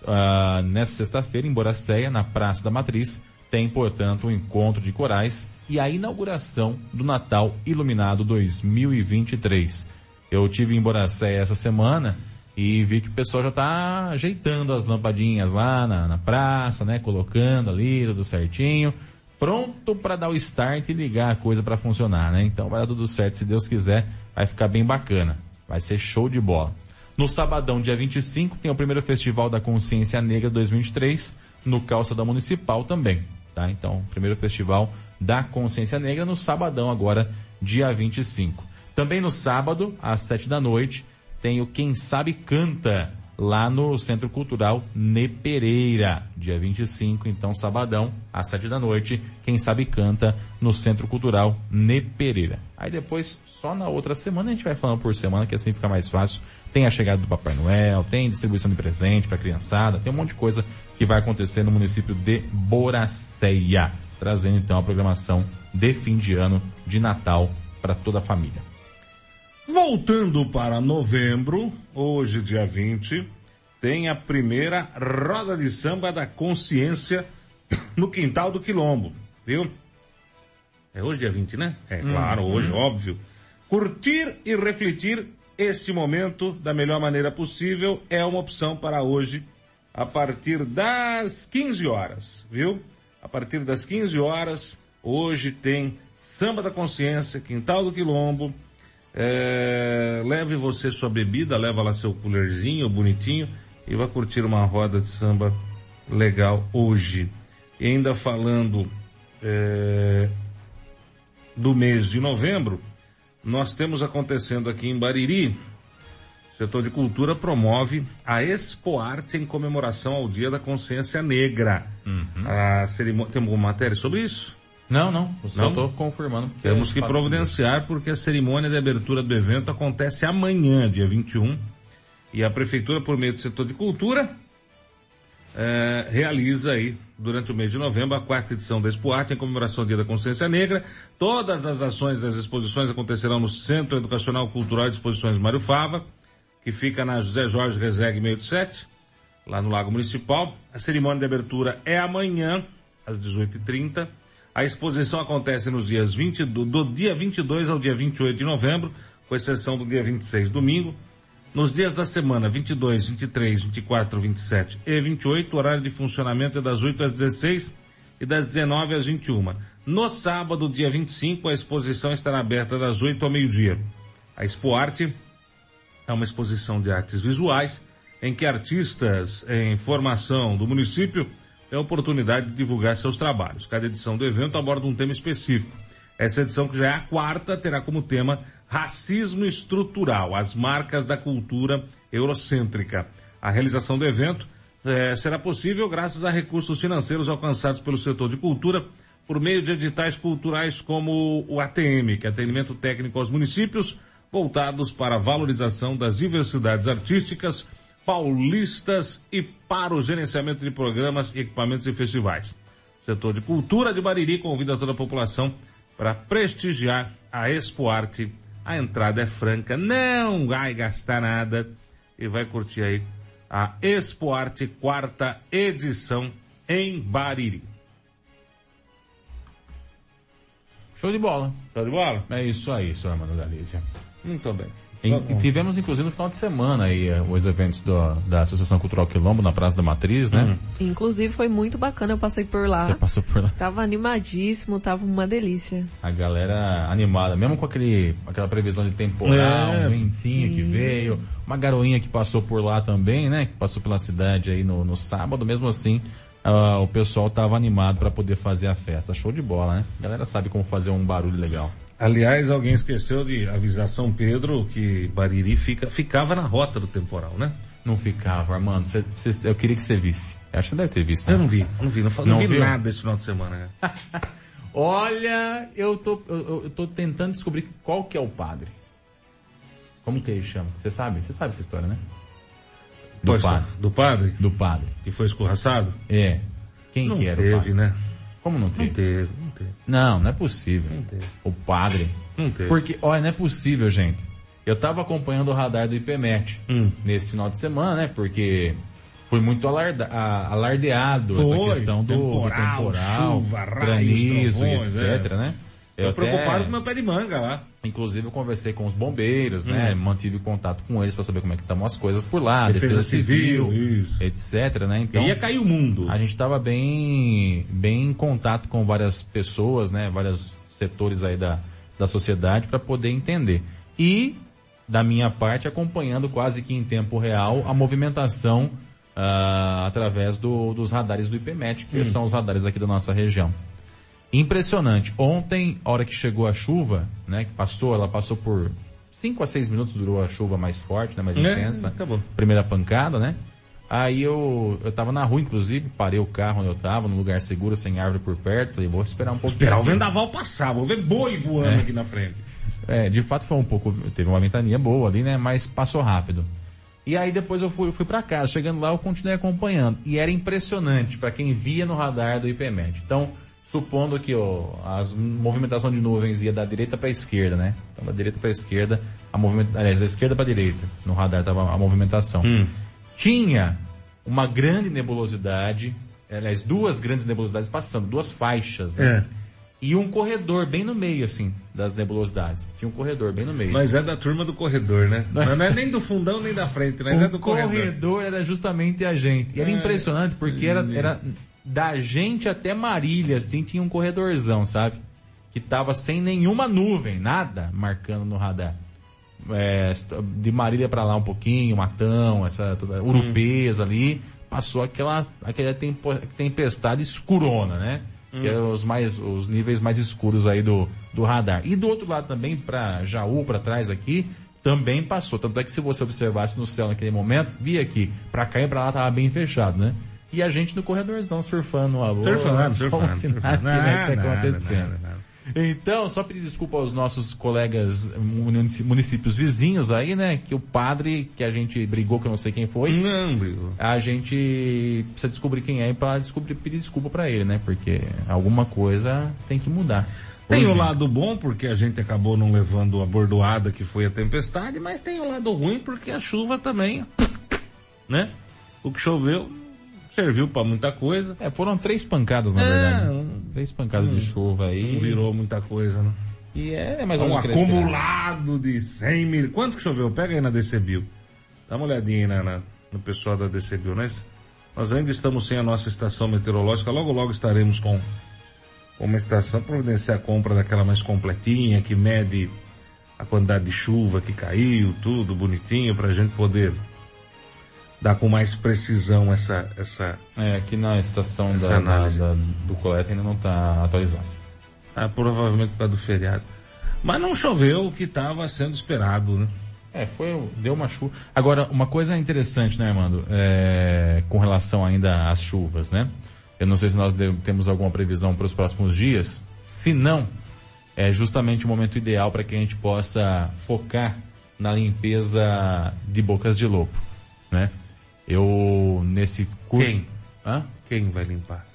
[SPEAKER 4] ah, nessa sexta-feira em Boracéia, na Praça da Matriz, tem, portanto, o encontro de corais e a inauguração do Natal Iluminado 2023. Eu tive em Boracéia essa semana e vi que o pessoal já está ajeitando as lampadinhas lá na, na praça, né, colocando ali tudo certinho pronto para dar o start e ligar a coisa para funcionar, né? Então vai dar tudo certo, se Deus quiser, vai ficar bem bacana. Vai ser show de bola. No sabadão, dia 25, tem o primeiro Festival da Consciência Negra 2023, no Calçadão Municipal também, tá? Então, primeiro Festival da Consciência Negra no sabadão agora, dia 25. Também no sábado, às 7 da noite, tem o Quem Sabe Canta, lá no Centro Cultural Nepereira, dia 25, então sabadão, às 7 da noite, quem sabe canta no Centro Cultural Nepereira. Aí depois, só na outra semana, a gente vai falando por semana, que assim fica mais fácil. Tem a chegada do Papai Noel, tem distribuição de presente para criançada, tem um monte de coisa que vai acontecer no município de Boracéia, trazendo então a programação de fim de ano de Natal para toda a família.
[SPEAKER 2] Voltando para novembro, hoje, dia 20, tem a primeira roda de samba da consciência no quintal do Quilombo, viu? É hoje, dia 20, né? É claro, hoje, óbvio. Curtir e refletir esse momento da melhor maneira possível é uma opção para hoje, a partir das 15 horas, viu? A partir das 15 horas, hoje tem Samba da Consciência, Quintal do Quilombo, é, leve você sua bebida, leva lá seu coolerzinho bonitinho e vai curtir uma roda de samba legal hoje. E ainda falando é, do mês de novembro, nós temos acontecendo aqui em Bariri, o setor de cultura promove a Expo Arte em comemoração ao Dia da Consciência Negra. A cerimônia, tem alguma matéria sobre isso?
[SPEAKER 4] Não, não, eu só estou confirmando. que
[SPEAKER 2] Temos
[SPEAKER 4] é
[SPEAKER 2] que
[SPEAKER 4] fato
[SPEAKER 2] providenciar porque a cerimônia de abertura do evento acontece amanhã, dia 21, e a prefeitura, por meio do setor de cultura, eh, realiza aí, durante o mês de novembro, a quarta edição da Expo Arte em comemoração ao Dia da Consciência Negra. Todas as ações das exposições acontecerão no Centro Educacional Cultural de Exposições Mário Fava, que fica na José Jorge Rezegue 687, lá no Lago Municipal. A cerimônia de abertura é amanhã, às 18h30. A exposição acontece nos dias 20, do, do dia 22 ao dia 28 de novembro, com exceção do dia 26, domingo. Nos dias da semana 22, 23, 24, 27 e 28, o horário de funcionamento é das 8 às 16 e das 19 às 21. No sábado, dia 25, a exposição estará aberta das 8 ao meio-dia. A Expo Arte é uma exposição de artes visuais em que artistas em formação do município têm a oportunidade de divulgar seus trabalhos. Cada edição do evento aborda um tema específico. Essa edição, que já é a quarta, terá como tema Racismo Estrutural, as marcas da cultura eurocêntrica. A realização do evento eh, será possível graças a recursos financeiros alcançados pelo setor de cultura por meio de editais culturais como o ATM, que é Atendimento Técnico aos Municípios, voltados para a valorização das diversidades artísticas paulistas e para o gerenciamento de programas, equipamentos e festivais. O setor de cultura de Bariri convida toda a população para prestigiar a Expo Arte. A entrada é franca, não vai gastar nada e vai curtir aí a Expo Arte quarta edição em Bariri.
[SPEAKER 4] Show de bola.
[SPEAKER 2] Show de bola?
[SPEAKER 4] É isso aí, senhor Armando Galícia.
[SPEAKER 2] Muito bem.
[SPEAKER 4] E, e tivemos, inclusive, no final de semana aí, eh, os eventos do- da Associação Cultural Quilombo na Praça da Matriz, né?
[SPEAKER 3] Inclusive foi muito bacana, eu passei por lá.
[SPEAKER 4] Você passou por lá.
[SPEAKER 3] Tava animadíssimo, tava uma delícia.
[SPEAKER 4] A galera animada, mesmo com aquele, aquela previsão de temporal,
[SPEAKER 2] É,
[SPEAKER 4] um ventinho que veio, uma garoinha que passou por lá também, né? Que passou pela cidade aí no, no sábado, mesmo assim, ah, o pessoal tava animado para poder fazer a festa. Show de bola, né? A galera sabe como fazer um barulho legal.
[SPEAKER 2] Aliás, alguém esqueceu de avisar São Pedro que Bariri fica, ficava na rota do temporal, né?
[SPEAKER 4] Não ficava, Armando, cê- cê- eu queria que você visse. Acho que você deve ter visto, né?
[SPEAKER 2] Eu não vi, não vi, não,
[SPEAKER 4] Não
[SPEAKER 2] não vi
[SPEAKER 4] viu?
[SPEAKER 2] nada esse final de semana. Né?
[SPEAKER 4] Olha, eu tô, eu, eu- tô tentando descobrir qual que é o padre. Como que ele chama? Você sabe? Você sabe essa história, né? Do
[SPEAKER 2] Pois,
[SPEAKER 4] padre.
[SPEAKER 2] Do padre?
[SPEAKER 4] Do padre.
[SPEAKER 2] Que foi escorraçado?
[SPEAKER 4] É. Quem
[SPEAKER 2] não
[SPEAKER 4] que era o
[SPEAKER 2] teve, né?
[SPEAKER 4] Como não teve?
[SPEAKER 2] Não teve, teve.
[SPEAKER 4] Não, não é possível.
[SPEAKER 2] Não teve.
[SPEAKER 4] O padre.
[SPEAKER 2] Não teve.
[SPEAKER 4] Porque, olha, não é possível, gente. Eu tava acompanhando o radar do IPMET
[SPEAKER 2] Hum.
[SPEAKER 4] nesse final de semana, né? Porque foi muito alarda- a- alardeado
[SPEAKER 2] Foi,
[SPEAKER 4] essa questão do do
[SPEAKER 2] temporal,
[SPEAKER 4] temporal,
[SPEAKER 2] chuva,
[SPEAKER 4] granizo
[SPEAKER 2] trovões,
[SPEAKER 4] etc,
[SPEAKER 2] é.
[SPEAKER 4] né? Até-
[SPEAKER 2] preocupado com meu pé de manga lá.
[SPEAKER 4] Inclusive eu conversei com os bombeiros,
[SPEAKER 2] Hum.
[SPEAKER 4] né? Mantive contato com eles para saber como é que estavam as coisas por lá,
[SPEAKER 2] Defesa
[SPEAKER 4] defesa,
[SPEAKER 2] Civil,
[SPEAKER 4] civil, etc, né? Então
[SPEAKER 2] Ia cair o mundo.
[SPEAKER 4] a gente estava bem, bem em contato com várias pessoas, né? Vários setores aí da, da sociedade para poder entender. E, da minha parte, acompanhando quase que em tempo real a movimentação ah, através do- dos radares do IPMET, que são os radares aqui da nossa região. Impressionante. Ontem, a hora que chegou a chuva, né, que passou, ela passou por 5 a 6 minutos durou a chuva mais forte, né? Mais
[SPEAKER 2] É,
[SPEAKER 4] intensa.
[SPEAKER 2] acabou.
[SPEAKER 4] Primeira pancada, né? Aí eu, eu tava na rua, inclusive, parei o carro onde eu tava, num lugar seguro, sem árvore por perto. Falei, vou esperar um pouco.
[SPEAKER 2] Esperar o vendaval passar, vou ver boi voando aqui na frente.
[SPEAKER 4] É, de fato foi um pouco, teve uma ventania boa ali, né? Mas passou rápido. E aí depois eu fui, eu fui para casa. Chegando lá eu continuei acompanhando. E era impressionante para quem via no radar do IPMED. Então, supondo que ó, as movimentação de nuvens ia da direita para a esquerda, né? Então, da direita para a esquerda, a movimentação, aliás, da esquerda para a direita. No radar tava a movimentação. Tinha uma grande nebulosidade, aliás, duas grandes nebulosidades passando, duas faixas, né?
[SPEAKER 2] É.
[SPEAKER 4] E um corredor bem no meio, assim, das nebulosidades. Tinha um corredor bem no meio.
[SPEAKER 2] Mas é da turma do corredor, né? Mas não é nem do fundão nem da frente, mas
[SPEAKER 4] o
[SPEAKER 2] é do corredor.
[SPEAKER 4] era justamente a gente. E era
[SPEAKER 2] É.
[SPEAKER 4] impressionante porque era,
[SPEAKER 2] Hum.
[SPEAKER 4] era da gente até Marília, assim, tinha um corredorzão, sabe? Que tava sem nenhuma nuvem, nada marcando no radar. É, de Marília pra lá um pouquinho, Matão, essa toda, Urupês ali, passou aquela, aquela tempestade escurona, né? Que é os mais, os níveis mais escuros aí do, do radar. E do outro lado também, pra Jaú, pra trás aqui, também passou. Tanto é que se você observasse no céu naquele momento, via que pra cá e pra lá tava bem fechado, né? E a gente no corredorzão surfando no alô.
[SPEAKER 2] Surfando, surfando,
[SPEAKER 4] Como se nada
[SPEAKER 2] surfando.
[SPEAKER 4] tivesse acontecendo. Então, só pedir desculpa aos nossos colegas municípios vizinhos aí, né? Que o padre que a gente brigou, que eu não sei quem foi.
[SPEAKER 2] Não, brigou.
[SPEAKER 4] A gente precisa descobrir quem é para descobrir, pedir desculpa pra ele, né? Porque alguma coisa tem que mudar.
[SPEAKER 2] Tem o
[SPEAKER 4] Urgente.
[SPEAKER 2] lado bom, porque a gente acabou não levando a bordoada que foi a tempestade, mas tem o lado ruim, porque a chuva também, né? O que choveu serviu pra muita coisa.
[SPEAKER 4] É, foram três pancadas, na
[SPEAKER 2] É,
[SPEAKER 4] verdade.
[SPEAKER 2] um-
[SPEAKER 4] Três pancadas de chuva aí.
[SPEAKER 2] Não virou muita coisa, né?
[SPEAKER 4] E é mais ou
[SPEAKER 2] um acumulado de 100 mil. Quanto que choveu? Pega aí na DCBio. Dá uma olhadinha aí na, no pessoal da DCBio. Nós, nós ainda estamos sem a nossa estação meteorológica. Logo, logo estaremos com com uma estação providenciar a compra daquela mais completinha, que mede a quantidade de chuva que caiu, tudo bonitinho, pra gente poder dar com mais precisão essa, essa,
[SPEAKER 4] É, aqui na estação da, da-
[SPEAKER 2] análise.
[SPEAKER 4] da- do coleta ainda não tá atualizado.
[SPEAKER 2] ah, provavelmente por causa do feriado. Mas não choveu o que estava sendo esperado, né?
[SPEAKER 4] É, foi, deu uma chuva. Agora, uma coisa interessante, né, Armando, é, com relação ainda às chuvas, né? Eu não sei se nós temos alguma previsão para os próximos dias. Se não, é justamente o momento ideal para que a gente possa focar na limpeza de bocas de lobo, né? Eu, nesse... cur-
[SPEAKER 2] Quem?
[SPEAKER 4] Hã?
[SPEAKER 2] Quem vai limpar?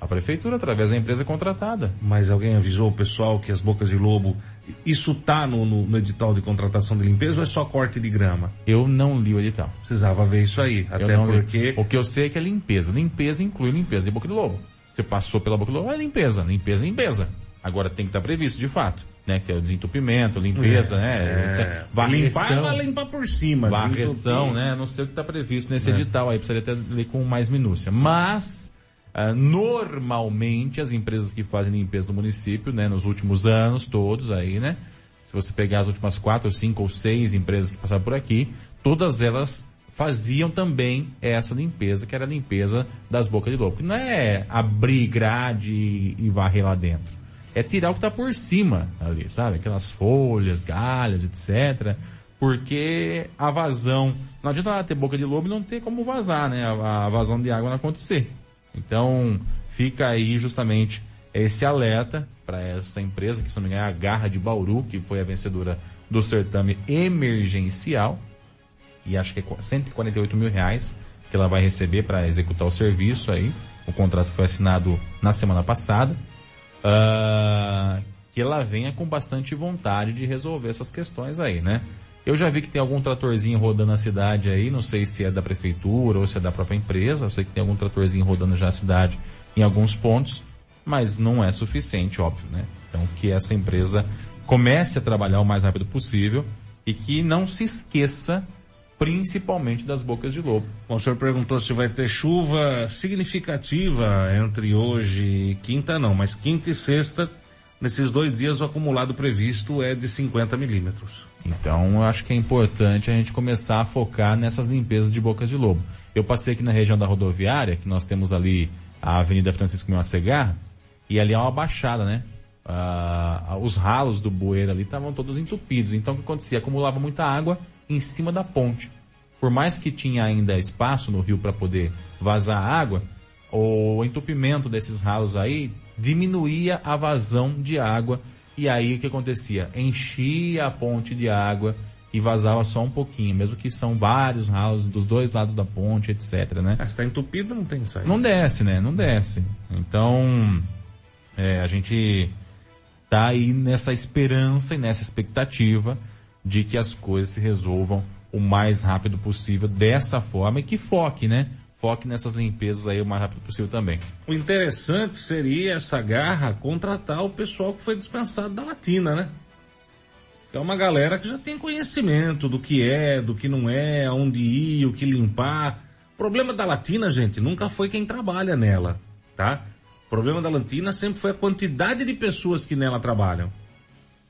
[SPEAKER 4] A prefeitura, através da empresa contratada.
[SPEAKER 2] Mas alguém avisou o pessoal que as bocas de lobo, isso tá no, no, no edital de contratação de limpeza ou é só corte de grama?
[SPEAKER 4] Eu não li o edital.
[SPEAKER 2] Precisava ver isso aí,
[SPEAKER 4] Eu
[SPEAKER 2] até
[SPEAKER 4] não li.
[SPEAKER 2] porque...
[SPEAKER 4] O que eu sei é que é limpeza. Limpeza inclui limpeza de boca de lobo. Você passou pela boca do lobo, é limpeza. Limpeza, limpeza. Agora tem que estar previsto, de fato. Né? Que é o desentupimento, limpeza, né?
[SPEAKER 2] É,
[SPEAKER 4] Varreção.
[SPEAKER 2] limpar, vai limpar por cima.
[SPEAKER 4] Varreção, né? Não sei o que está previsto nesse
[SPEAKER 2] É.
[SPEAKER 4] edital aí, precisaria até ler com mais minúcia. Mas, ah, normalmente, as empresas que fazem limpeza no município, né, nos últimos anos todos aí, né? Se você pegar as últimas quatro, cinco ou seis empresas que passaram por aqui, todas elas faziam também essa limpeza, que era a limpeza das bocas de lobo. Que não é abrir grade e varrer lá dentro. É tirar o que está por cima ali, sabe? Aquelas folhas, galhas, etc. Porque a vazão, não adianta ter boca de lobo e não ter como vazar, né? A, a vazão de água não acontecer. Então, fica aí justamente esse alerta para essa empresa, que se não me engano é a Garra de Bauru, que foi a vencedora do certame emergencial. E acho que é 148 mil reais que ela vai receber para executar o serviço aí. O contrato foi assinado na semana passada. Ah, que ela venha com bastante vontade de resolver essas questões aí, né? Eu já vi que tem algum tratorzinho rodando na cidade aí, não sei se é da prefeitura ou se é da própria empresa, eu sei que tem algum tratorzinho rodando já na cidade em alguns pontos, mas não é suficiente, óbvio, né? Então que essa empresa comece a trabalhar o mais rápido possível e que não se esqueça principalmente das bocas de lobo.
[SPEAKER 2] Bom, o senhor perguntou se vai ter chuva significativa entre hoje e quinta, não, mas quinta e sexta, nesses dois dias o acumulado previsto é de 50 milímetros.
[SPEAKER 4] Então, eu acho que é importante a gente começar a focar nessas limpezas de bocas de lobo. Eu passei aqui na região da rodoviária, que nós temos ali a Avenida Francisco Miguel e ali é uma baixada, né? ah, os ralos do bueiro ali estavam todos entupidos. Então o que acontecia? Acumulava muita água em cima da ponte. Por mais que tinha ainda espaço no rio para poder vazar água, o entupimento desses ralos aí diminuía a vazão de água e aí o que acontecia? Enchia a ponte de água e vazava só um pouquinho, mesmo que são vários ralos dos dois lados da ponte, etc, né?
[SPEAKER 2] Ah, se tá entupido, não tem saída.
[SPEAKER 4] Não desce, né? Não desce. Então, é, a gente tá aí nessa esperança e nessa expectativa de que as coisas se resolvam o mais rápido possível dessa forma e que foque, né? Foque nessas limpezas aí o mais rápido possível também.
[SPEAKER 2] O interessante seria essa garra contratar o pessoal que foi dispensado da Latina, né? É uma galera que já tem conhecimento do que é, do que não é, aonde ir, o que limpar. O problema da Latina, gente, nunca foi quem trabalha nela, tá? O problema da Latina sempre foi a quantidade de pessoas que nela trabalham.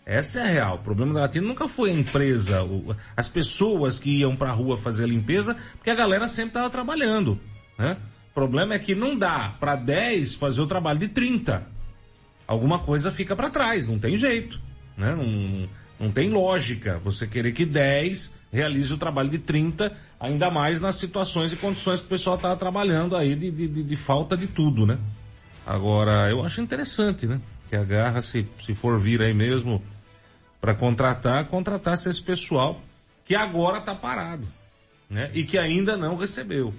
[SPEAKER 2] Essa é a real. O problema da Latina nunca foi a empresa, as pessoas que iam pra rua fazer a limpeza, porque a galera sempre estava trabalhando, né? O problema é que não dá para 10 fazer o trabalho de 30. Alguma coisa fica para trás, não tem jeito, né? Não, não tem lógica você querer que 10 realize o trabalho de 30, ainda mais nas situações e condições que o pessoal estava trabalhando aí de, de, de, de, falta de tudo, né? Agora, eu acho interessante, né? Que a Garra, se, se for vir aí mesmo para contratar, contratasse esse pessoal que agora está parado, né? E que ainda não recebeu.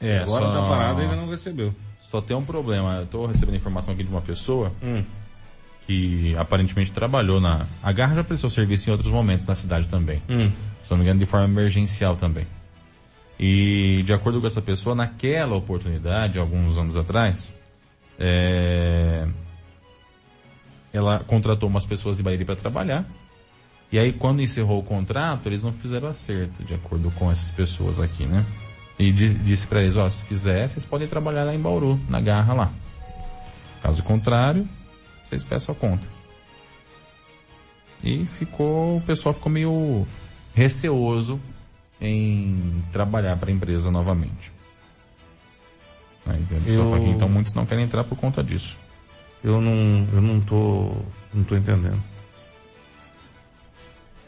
[SPEAKER 2] É, agora está só... parado e ainda não recebeu.
[SPEAKER 4] Só tem um problema. Eu estou recebendo informação aqui de uma pessoa hum que aparentemente trabalhou na. A Garra já prestou serviço em outros momentos na cidade também. Hum. Se não me engano, de forma emergencial também. E de acordo com essa pessoa, naquela oportunidade, alguns anos atrás, é... ela contratou umas pessoas de Bahia para trabalhar. E aí, quando encerrou o contrato, eles não fizeram acerto, de acordo com essas pessoas aqui, né? E disse para eles: ó, se quiser, vocês podem trabalhar lá em Bauru, na Garra lá. Caso contrário, vocês peçam a conta. E ficou, o pessoal ficou meio receoso em trabalhar para a empresa novamente. Aí, eu... então muitos não querem entrar por conta disso.
[SPEAKER 2] Eu não, eu não tô, não tô entendendo.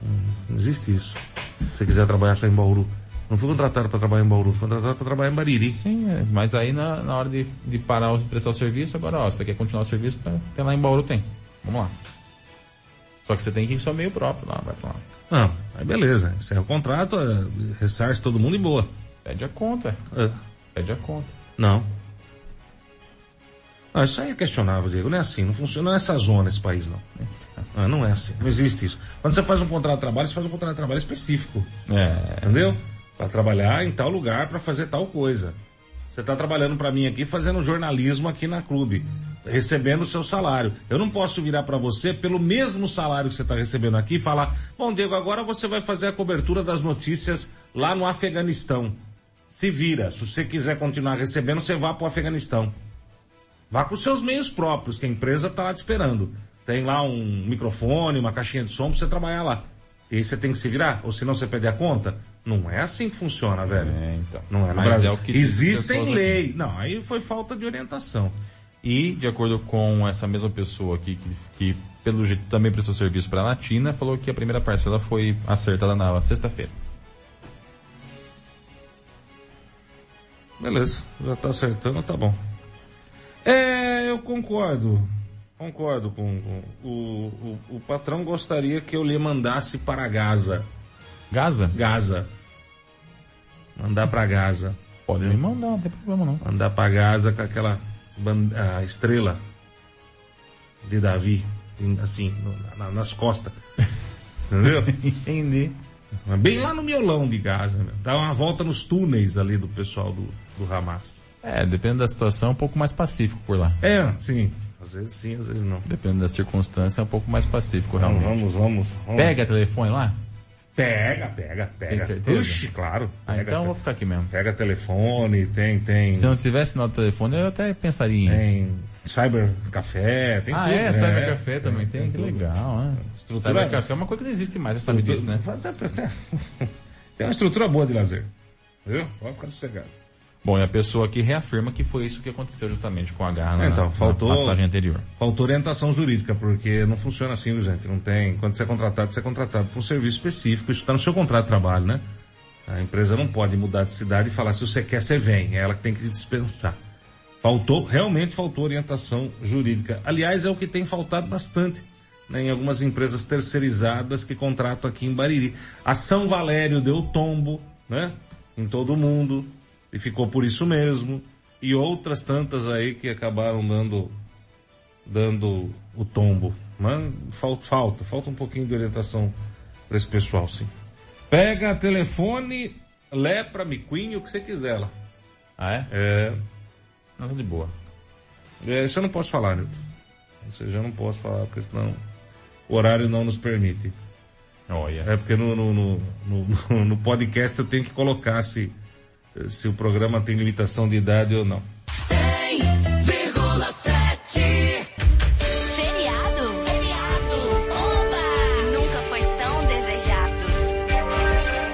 [SPEAKER 2] Não existe isso. Se você quiser trabalhar só em Bauru. Não fui contratado para trabalhar em Bauru, fui contratado para trabalhar em Bariri.
[SPEAKER 4] Sim, é. mas aí na, na hora de, de parar o prestar o serviço, agora, ó, você quer continuar o serviço, tá, tem lá em Bauru, tem. Vamos lá. Só que você tem que ir só meio próprio lá, vai pra lá.
[SPEAKER 2] Não, aí beleza. Encerra o contrato, é, ressarce todo mundo e boa.
[SPEAKER 4] Pede a conta. É. Pede a conta.
[SPEAKER 2] Não. Não, isso aí é questionável, Diego. Não é assim, não funciona, não é essa zona esse país, não. Ah, não é assim, não existe isso. Quando você faz um contrato de trabalho, você faz um contrato de trabalho específico. É. Entendeu? para trabalhar em tal lugar para fazer tal coisa. Você está trabalhando para mim aqui fazendo jornalismo aqui na clube, recebendo o seu salário. Eu não posso virar para você pelo mesmo salário que você está recebendo aqui e falar: "Bom, Diego, agora você vai fazer a cobertura das notícias lá no Afeganistão". Se vira, se você quiser continuar recebendo, você vá para o Afeganistão. Vá com seus meios próprios, que a empresa está lá te esperando. Tem lá um microfone, uma caixinha de som para você trabalhar lá. E aí você tem que se virar, ou senão você perde a conta. Não é assim que funciona, velho. É, então. Não é no Mas Brasil. É o que Existem leis. Não, aí foi falta de orientação.
[SPEAKER 4] E, de acordo com essa mesma pessoa aqui, que, que pelo jeito também prestou serviço para a Latina, falou que a primeira parcela foi acertada na sexta-feira.
[SPEAKER 2] Beleza, já tá acertando, tá bom. É, eu concordo. Concordo com, com o, o, o, patrão gostaria que eu lhe mandasse para Gaza.
[SPEAKER 4] Gaza?
[SPEAKER 2] Gaza. Mandar para Gaza.
[SPEAKER 4] Pode me mandar, não tem problema não.
[SPEAKER 2] Mandar para Gaza com aquela estrela de Davi, assim, na, nas costas. Entendeu?
[SPEAKER 4] Entendi.
[SPEAKER 2] Bem lá no miolão de Gaza, meu. Dá uma volta nos túneis ali do pessoal do, do Hamas.
[SPEAKER 4] É, depende da situação, é um pouco mais pacífico por lá.
[SPEAKER 2] É, sim. Às vezes sim, às vezes não.
[SPEAKER 4] Depende da circunstância, é um pouco mais pacífico realmente.
[SPEAKER 2] Vamos, vamos, vamos.
[SPEAKER 4] Pega telefone lá?
[SPEAKER 2] Pega, pega, pega.
[SPEAKER 4] Tem certeza?
[SPEAKER 2] Puxa, claro.
[SPEAKER 4] Ah, então eu vou ficar aqui mesmo.
[SPEAKER 2] Pega telefone, tem, tem.
[SPEAKER 4] Se não tivesse sinal de telefone, eu até pensaria em.
[SPEAKER 2] Tem Cyber Café, tem
[SPEAKER 4] ah,
[SPEAKER 2] tudo. Ah,
[SPEAKER 4] é? Cyber é, Café também tem, tem que legal, né? Estrutura... Cyber Café é uma coisa que não existe mais, você sabe disso, né?
[SPEAKER 2] tem uma estrutura boa de lazer. Viu? Pode ficar sossegado.
[SPEAKER 4] Bom, e a pessoa aqui reafirma que foi isso que aconteceu justamente com a garra na,
[SPEAKER 2] Então, faltou-
[SPEAKER 4] na passagem anterior.
[SPEAKER 2] Faltou orientação jurídica, porque não funciona assim, viu, gente? Não tem. Quando você é contratado, você é contratado por um serviço específico. Isso está no seu contrato de trabalho, né? A empresa não pode mudar de cidade e falar se você quer, você vem. É ela que tem que te dispensar. Faltou, realmente faltou orientação jurídica. Aliás, é o que tem faltado bastante né, em algumas empresas terceirizadas que contratam aqui em Bariri. A São Valério deu tombo, né? Em todo mundo. E ficou por isso mesmo. E outras tantas aí que acabaram dando, dando o tombo. Mas falta, falta, falta um pouquinho de orientação para esse pessoal, sim. Pega telefone, lepra, miquinho, o que você quiser lá.
[SPEAKER 4] Ah, é?
[SPEAKER 2] É,
[SPEAKER 4] Não, de boa.
[SPEAKER 2] é, isso eu não posso falar, Nilton. Isso eu já não posso falar, porque senão o horário não nos permite.
[SPEAKER 4] Olha.
[SPEAKER 2] É porque no, no, no, no- no podcast eu tenho que colocar se, se o programa tem limitação de idade ou não.
[SPEAKER 9] Feriado? Feriado. Oba! Nunca foi tão desejado.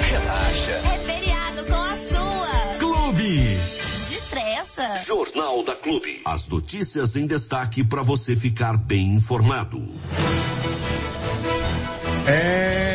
[SPEAKER 9] Relaxa. É feriado com a sua.
[SPEAKER 1] Clube.
[SPEAKER 9] Desestressa.
[SPEAKER 1] Jornal da Clube. As notícias em destaque para você ficar bem informado.
[SPEAKER 2] É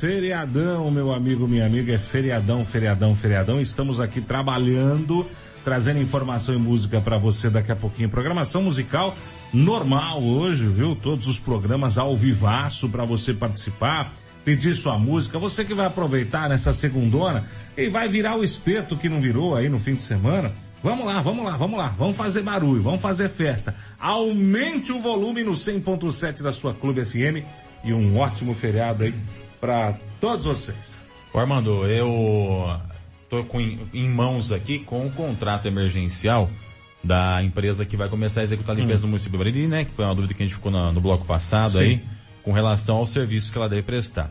[SPEAKER 2] feriadão, meu amigo, minha amiga, é feriadão, feriadão, feriadão. Estamos aqui trabalhando, trazendo informação e música para você daqui a pouquinho. Programação musical normal hoje, viu? Todos os programas ao vivaço para você participar, pedir sua música. Você que vai aproveitar nessa segundona e vai virar o espeto que não virou aí no fim de semana. Vamos lá, vamos lá, vamos lá. Vamos fazer barulho, vamos fazer festa. Aumente o volume no 100.7 da sua Clube FM e um ótimo feriado aí para todos vocês.
[SPEAKER 4] Ô Armando, eu tô com, em mãos aqui com o contrato emergencial da empresa que vai começar a executar a limpeza
[SPEAKER 2] Hum.
[SPEAKER 4] no município de Bariri, né? Que foi uma dúvida que a gente ficou na- no bloco passado
[SPEAKER 2] Sim.
[SPEAKER 4] aí, com relação ao serviço que ela deve prestar.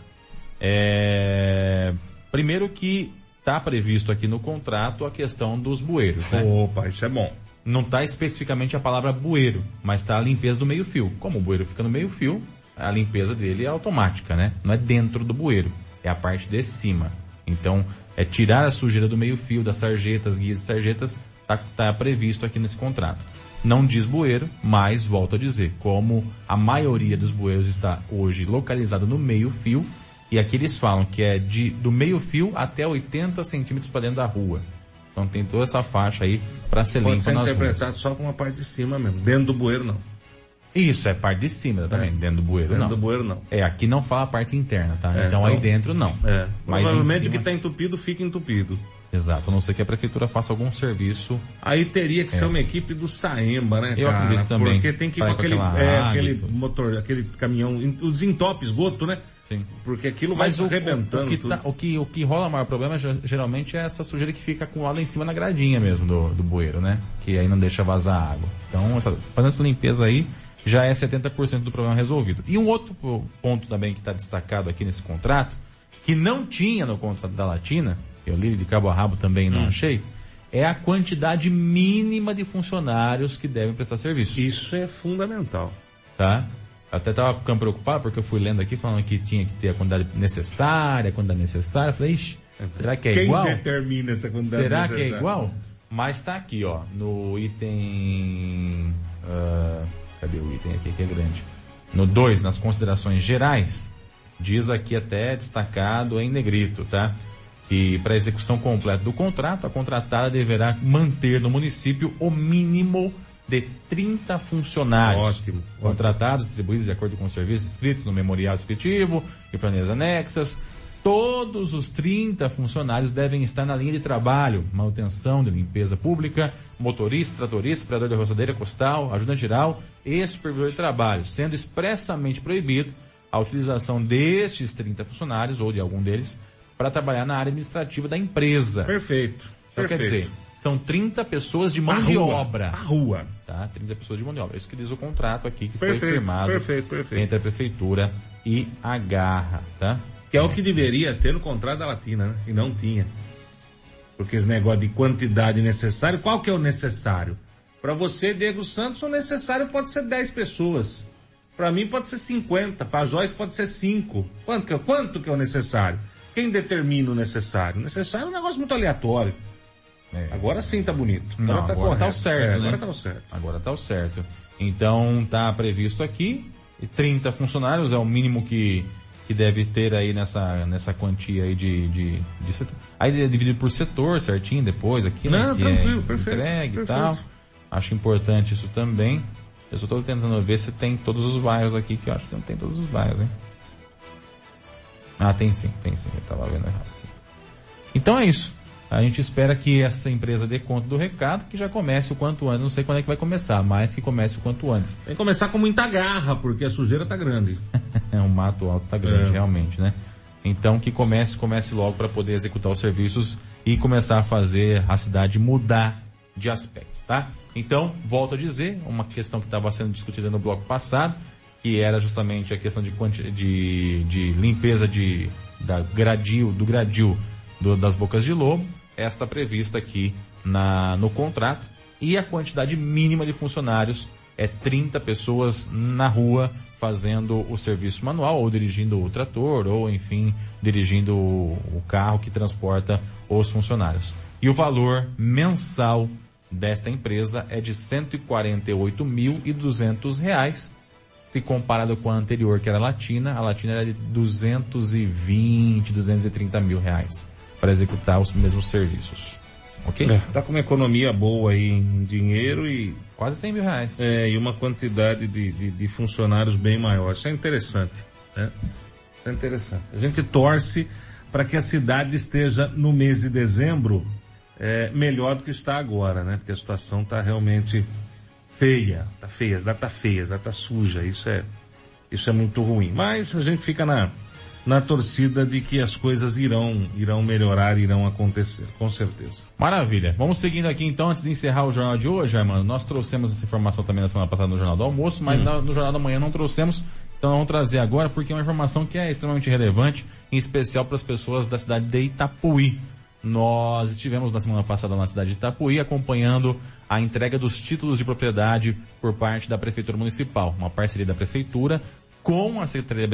[SPEAKER 4] É, Primeiro que está previsto aqui no contrato a questão dos bueiros, né?
[SPEAKER 2] Opa, isso é bom.
[SPEAKER 4] Não está especificamente a palavra bueiro, mas está a limpeza do meio fio. Como o bueiro fica no meio fio, a limpeza dele é automática, né? Não é dentro do bueiro, é a parte de cima. Então, é tirar a sujeira do meio fio, das sarjetas, guias e sarjetas, tá, tá previsto aqui nesse contrato. Não diz bueiro, mas volto a dizer, como a maioria dos bueiros está hoje localizado no meio fio, e aqui eles falam que é de, do meio fio até 80 centímetros para dentro da rua. Então tem toda essa faixa aí para ser
[SPEAKER 2] Pode ser
[SPEAKER 4] nas ruas.
[SPEAKER 2] interpretado só com a parte de cima mesmo. Dentro do bueiro não.
[SPEAKER 4] Isso, é parte de cima também, dentro do bueiro
[SPEAKER 2] Dentro
[SPEAKER 4] não.
[SPEAKER 2] do bueiro não.
[SPEAKER 4] É, aqui não fala a parte interna, tá?
[SPEAKER 2] É,
[SPEAKER 4] então,
[SPEAKER 2] então-
[SPEAKER 4] aí dentro não.
[SPEAKER 2] É.
[SPEAKER 4] Mas
[SPEAKER 2] Provavelmente
[SPEAKER 4] em
[SPEAKER 2] o que
[SPEAKER 4] cima-
[SPEAKER 2] está entupido fica entupido.
[SPEAKER 4] Exato, a não ser que a prefeitura faça algum serviço.
[SPEAKER 2] Aí teria que ser
[SPEAKER 4] É.
[SPEAKER 2] uma equipe do Saemba, né,
[SPEAKER 4] Eu
[SPEAKER 2] cara?
[SPEAKER 4] acredito também.
[SPEAKER 2] Porque tem que ir com
[SPEAKER 4] com
[SPEAKER 2] aquele, é, aquele motor, aquele caminhão, os entope esgoto, né?
[SPEAKER 4] Sim.
[SPEAKER 2] Porque aquilo
[SPEAKER 4] Mas
[SPEAKER 2] vai
[SPEAKER 4] o,
[SPEAKER 2] arrebentando
[SPEAKER 4] o, que
[SPEAKER 2] tudo.
[SPEAKER 4] tá- o, que, o que rola o maior problema ge- geralmente é essa sujeira que fica acumulada em cima na gradinha mesmo do, do bueiro, né? Que aí não deixa vazar água. Então, essa, fazendo essa limpeza aí, já é 70% do problema resolvido. E um outro po- ponto também que está destacado aqui nesse contrato, que não tinha no contrato da Latina, eu li de cabo a rabo também não
[SPEAKER 2] Hum.
[SPEAKER 4] achei, é a quantidade mínima de funcionários que devem prestar serviço.
[SPEAKER 2] Isso é fundamental.
[SPEAKER 4] Tá? Até tava ficando preocupado porque eu fui lendo aqui falando que tinha que ter a quantidade necessária, a quantidade necessária. Eu falei, ixi, será que é
[SPEAKER 2] Quem
[SPEAKER 4] igual?
[SPEAKER 2] determina essa quantidade
[SPEAKER 4] Será que é
[SPEAKER 2] necessária?
[SPEAKER 4] igual? Mas tá aqui, ó, no item. ah, cadê o item aqui que é grande? No 2, nas considerações gerais, diz aqui até destacado em negrito, tá? Que para execução completa do contrato, a contratada deverá manter no município o mínimo de 30 funcionários.
[SPEAKER 2] Ótimo,
[SPEAKER 4] Contratados, distribuídos de acordo com os serviços escritos no memorial descritivo e planilhas anexas. Todos os 30 funcionários devem estar na linha de trabalho, manutenção de limpeza pública, motorista, tratorista, operador de roçadeira costal, ajudante geral e supervisor de trabalho, sendo expressamente proibido a utilização destes 30 funcionários ou de algum deles para trabalhar na área administrativa da empresa.
[SPEAKER 2] Perfeito.
[SPEAKER 4] Então quer
[SPEAKER 2] Perfeito.
[SPEAKER 4] dizer, são 30 pessoas de mão
[SPEAKER 2] A
[SPEAKER 4] de
[SPEAKER 2] rua,
[SPEAKER 4] obra.
[SPEAKER 2] a rua.
[SPEAKER 4] Tá? 30 pessoas de mão de obra. Isso que diz o contrato aqui que
[SPEAKER 2] Perfeito,
[SPEAKER 4] foi firmado
[SPEAKER 2] perfeito, perfeito.
[SPEAKER 4] entre a prefeitura e a Garra, tá?
[SPEAKER 2] Que é o que deveria ter no contrato da Latina, né? E não tinha. Porque esse negócio de quantidade necessária, qual que é o necessário? Para você, Diego Santos, o necessário pode ser 10 pessoas. Para mim pode ser 50, para Joyce pode ser 5. Quanto que, é- quanto que é o necessário? Quem determina o necessário? O necessário é um negócio muito aleatório.
[SPEAKER 4] É.
[SPEAKER 2] Agora sim tá bonito. Agora
[SPEAKER 4] Não,
[SPEAKER 2] tá
[SPEAKER 4] agora tá o certo,
[SPEAKER 2] É,
[SPEAKER 4] né?
[SPEAKER 2] Agora tá o certo.
[SPEAKER 4] Agora tá o certo. Então tá previsto aqui, 30 funcionários é o mínimo que, que deve ter aí nessa, nessa quantia aí de, de, de setor. Aí é dividido por setor certinho depois aqui, né?
[SPEAKER 2] Não,
[SPEAKER 4] que
[SPEAKER 2] tranquilo,
[SPEAKER 4] é
[SPEAKER 2] perfeito,
[SPEAKER 4] entregue e
[SPEAKER 2] perfeito.
[SPEAKER 4] tal. Acho importante isso também. Eu só tô tentando ver se tem todos os bairros aqui, que eu acho que não tem todos os bairros, hein? Ah, tem sim, tem sim, eu tava vendo errado. aqui. Então é isso. A gente espera que essa empresa dê conta do recado, que já comece o quanto antes. Não sei quando é que vai começar, mas que comece o quanto antes.
[SPEAKER 2] Tem que começar com muita garra, porque a sujeira tá grande.
[SPEAKER 4] É, o mato alto tá grande,
[SPEAKER 2] É.
[SPEAKER 4] realmente, né? Então que comece, comece logo para poder executar os serviços e começar a fazer a cidade mudar de aspecto, tá? Então, volto a dizer, uma questão que estava sendo discutida no bloco passado, que era justamente a questão de, de, de limpeza de, da gradil, do gradil do- das bocas de lobo, esta prevista aqui na, no contrato, e a quantidade mínima de funcionários é 30 pessoas na rua fazendo o serviço manual, ou dirigindo o trator, ou enfim, dirigindo o, carro que transporta os funcionários. E o valor mensal desta empresa é de 148.200 reais, se comparado com a anterior, que era a Latina, a Latina era de 220, 230 mil reais para executar os mesmos serviços. Ok?
[SPEAKER 2] Tá com uma economia boa aí em dinheiro e,
[SPEAKER 4] Quase 100 mil reais.
[SPEAKER 2] é, e uma quantidade de, de, de funcionários bem maior. Isso é interessante. Né? Isso é interessante. A gente torce para que a cidade esteja no mês de dezembro é, melhor do que está agora, né? Porque a situação está realmente feia, tá feia, as datas tá feia, as datas tá suja, isso é, isso é muito ruim. Mas a gente fica na, na torcida de que as coisas irão, irão melhorar, irão acontecer, com certeza.
[SPEAKER 4] Maravilha. Vamos seguindo aqui então, antes de encerrar o jornal de hoje, Armando. Nós trouxemos essa informação também na semana passada no Jornal do Almoço, mas na- no Jornal da Manhã não trouxemos. Então vamos trazer agora, porque é uma informação que é extremamente relevante, em especial para as pessoas da cidade de Itapuí. Nós estivemos na semana passada na cidade de Itapuí acompanhando a entrega dos títulos de propriedade por parte da Prefeitura Municipal. Uma parceria da Prefeitura com a Secretaria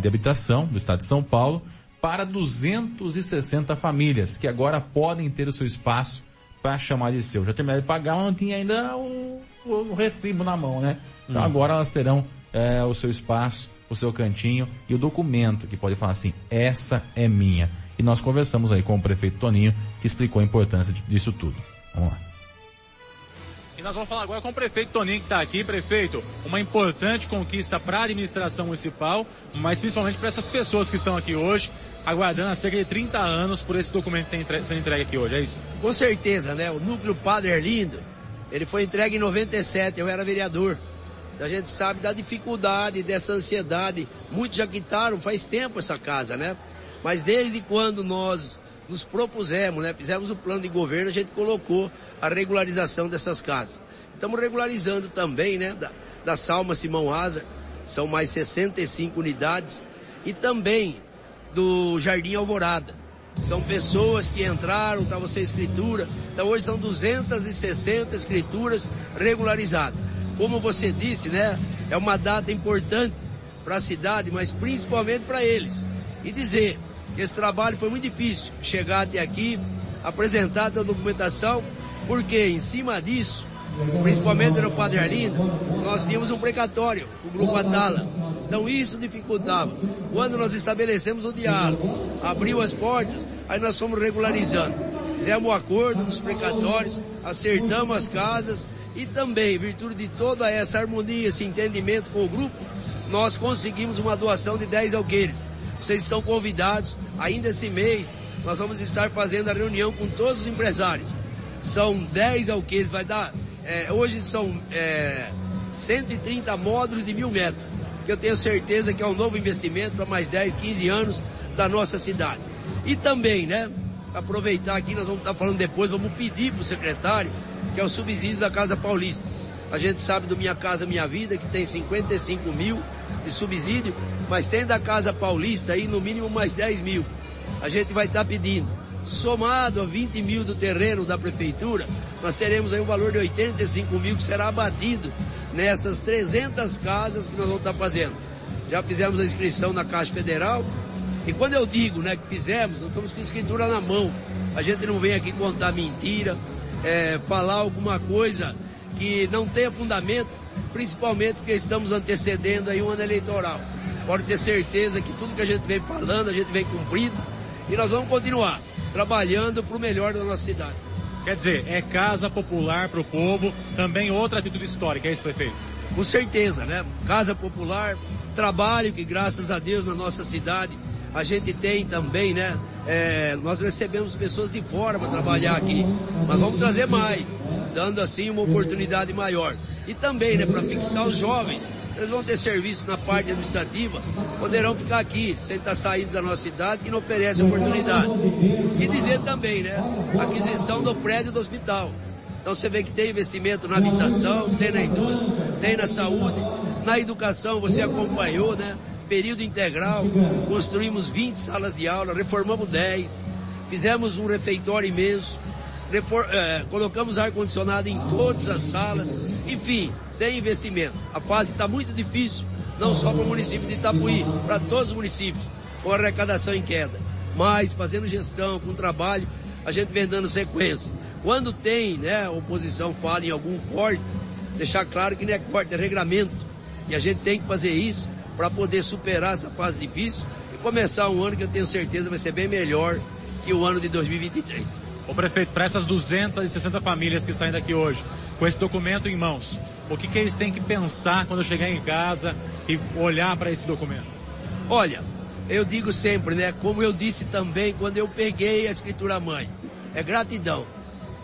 [SPEAKER 4] de Habitação do Estado de São Paulo para 260 famílias que agora podem ter o seu espaço para chamar de seu. Já terminaram de pagar, mas não tinha ainda o, o- o recibo na mão, né? Então agora elas terão é, o seu espaço, o seu cantinho e o documento que pode falar assim, essa é minha. E nós conversamos aí com o prefeito Toninho, que explicou a importância disso tudo. Vamos lá. E nós vamos falar agora com o prefeito Toninho que está aqui. Prefeito, uma importante conquista para a administração municipal, mas principalmente para essas pessoas que estão aqui hoje, aguardando há cerca de 30 anos por esse documento que entre- sendo entregue aqui hoje, é isso?
[SPEAKER 10] Com certeza, né? O núcleo Padre Erlindo, ele foi entregue em 97, eu era vereador. A gente sabe da dificuldade, dessa ansiedade. Muitos já quitaram faz tempo essa casa, né? Mas desde quando nós nos propusemos, né? Fizemos o plano de governo, a gente colocou a regularização dessas casas. Estamos regularizando também, né? Da, da Salma Simão Asa, são mais 65 unidades. E também do Jardim Alvorada. São pessoas que entraram, estava sem escritura. Então hoje são 260 escrituras regularizadas. Como você disse, né? É uma data importante para a cidade, mas principalmente para eles. E dizer esse trabalho foi muito difícil. Chegar até aqui, apresentar toda a documentação, porque em cima disso, principalmente no Padre Arlindo, nós tínhamos um precatório, o Grupo Atala. Então isso dificultava. Quando nós estabelecemos o diálogo, abriu as portas, aí nós fomos regularizando. Fizemos o acordo dos precatórios, acertamos as casas e também, em virtude de toda essa harmonia, esse entendimento com o grupo, nós conseguimos uma doação de 10 alqueires. Vocês estão convidados, ainda esse mês, nós vamos estar fazendo a reunião com todos os empresários. São 10 alqueires, vai dar, é, hoje são é, 130 módulos de mil metros, que eu tenho certeza que é um novo investimento para mais 10, 15 anos da nossa cidade. E também, né, aproveitar aqui, nós vamos estar falando depois, vamos pedir para o secretário, que é o subsídio da Casa Paulista. A gente sabe do Minha Casa Minha Vida, que tem 55 mil de subsídio, mas tem da Casa Paulista aí no mínimo mais 10 mil. A gente vai estar pedindo. Somado a 20 mil do terreno da prefeitura, nós teremos aí um valor de 85 mil que será abatido nessas 300 casas que nós vamos estar fazendo. Já fizemos a inscrição na Caixa Federal E quando eu digo né, que fizemos, nós estamos com escritura na mão. A gente não vem aqui contar mentira, é, falar alguma coisa que não tenha fundamento, principalmente porque estamos antecedendo aí um ano eleitoral. Pode ter certeza que tudo que a gente vem falando, a gente vem cumprindo e nós vamos continuar trabalhando para o melhor da nossa cidade.
[SPEAKER 11] Quer dizer, é casa popular para o povo, também outra atitude histórica, é isso, prefeito?
[SPEAKER 10] Com certeza, né? Casa popular, trabalho que graças a Deus na nossa cidade a gente tem também, né? É, nós recebemos pessoas de fora para trabalhar aqui, mas vamos trazer mais, dando assim uma oportunidade maior. E também, né, para fixar os jovens, eles vão ter serviço na parte administrativa, poderão ficar aqui, sem estar saindo da nossa cidade, que não oferece oportunidade. E dizer também, né, aquisição do prédio do hospital. Então você vê que tem investimento na habitação, tem na indústria, tem na saúde, na educação você acompanhou, né? Período integral, construímos 20 salas de aula, reformamos 10, fizemos um refeitório imenso, refor eh, colocamos ar-condicionado em todas as salas, enfim, tem investimento. A fase está muito difícil, não só para o município de Itapuí, para todos os municípios, com arrecadação em queda. Mas fazendo gestão, com trabalho, a gente vem dando sequência. Quando tem, né, oposição fala em algum corte, deixar claro que não é corte, é regramento. E a gente tem que fazer isso para poder superar essa fase difícil e começar um ano que eu tenho certeza vai ser bem melhor que o ano de 2023.
[SPEAKER 11] O prefeito, para essas 260 famílias que saem daqui hoje, com esse documento em mãos, o que, que eles têm que pensar quando chegar em casa e olhar para esse documento?
[SPEAKER 10] Olha, eu digo sempre, né? Como eu disse também quando eu peguei a escritura mãe, é gratidão,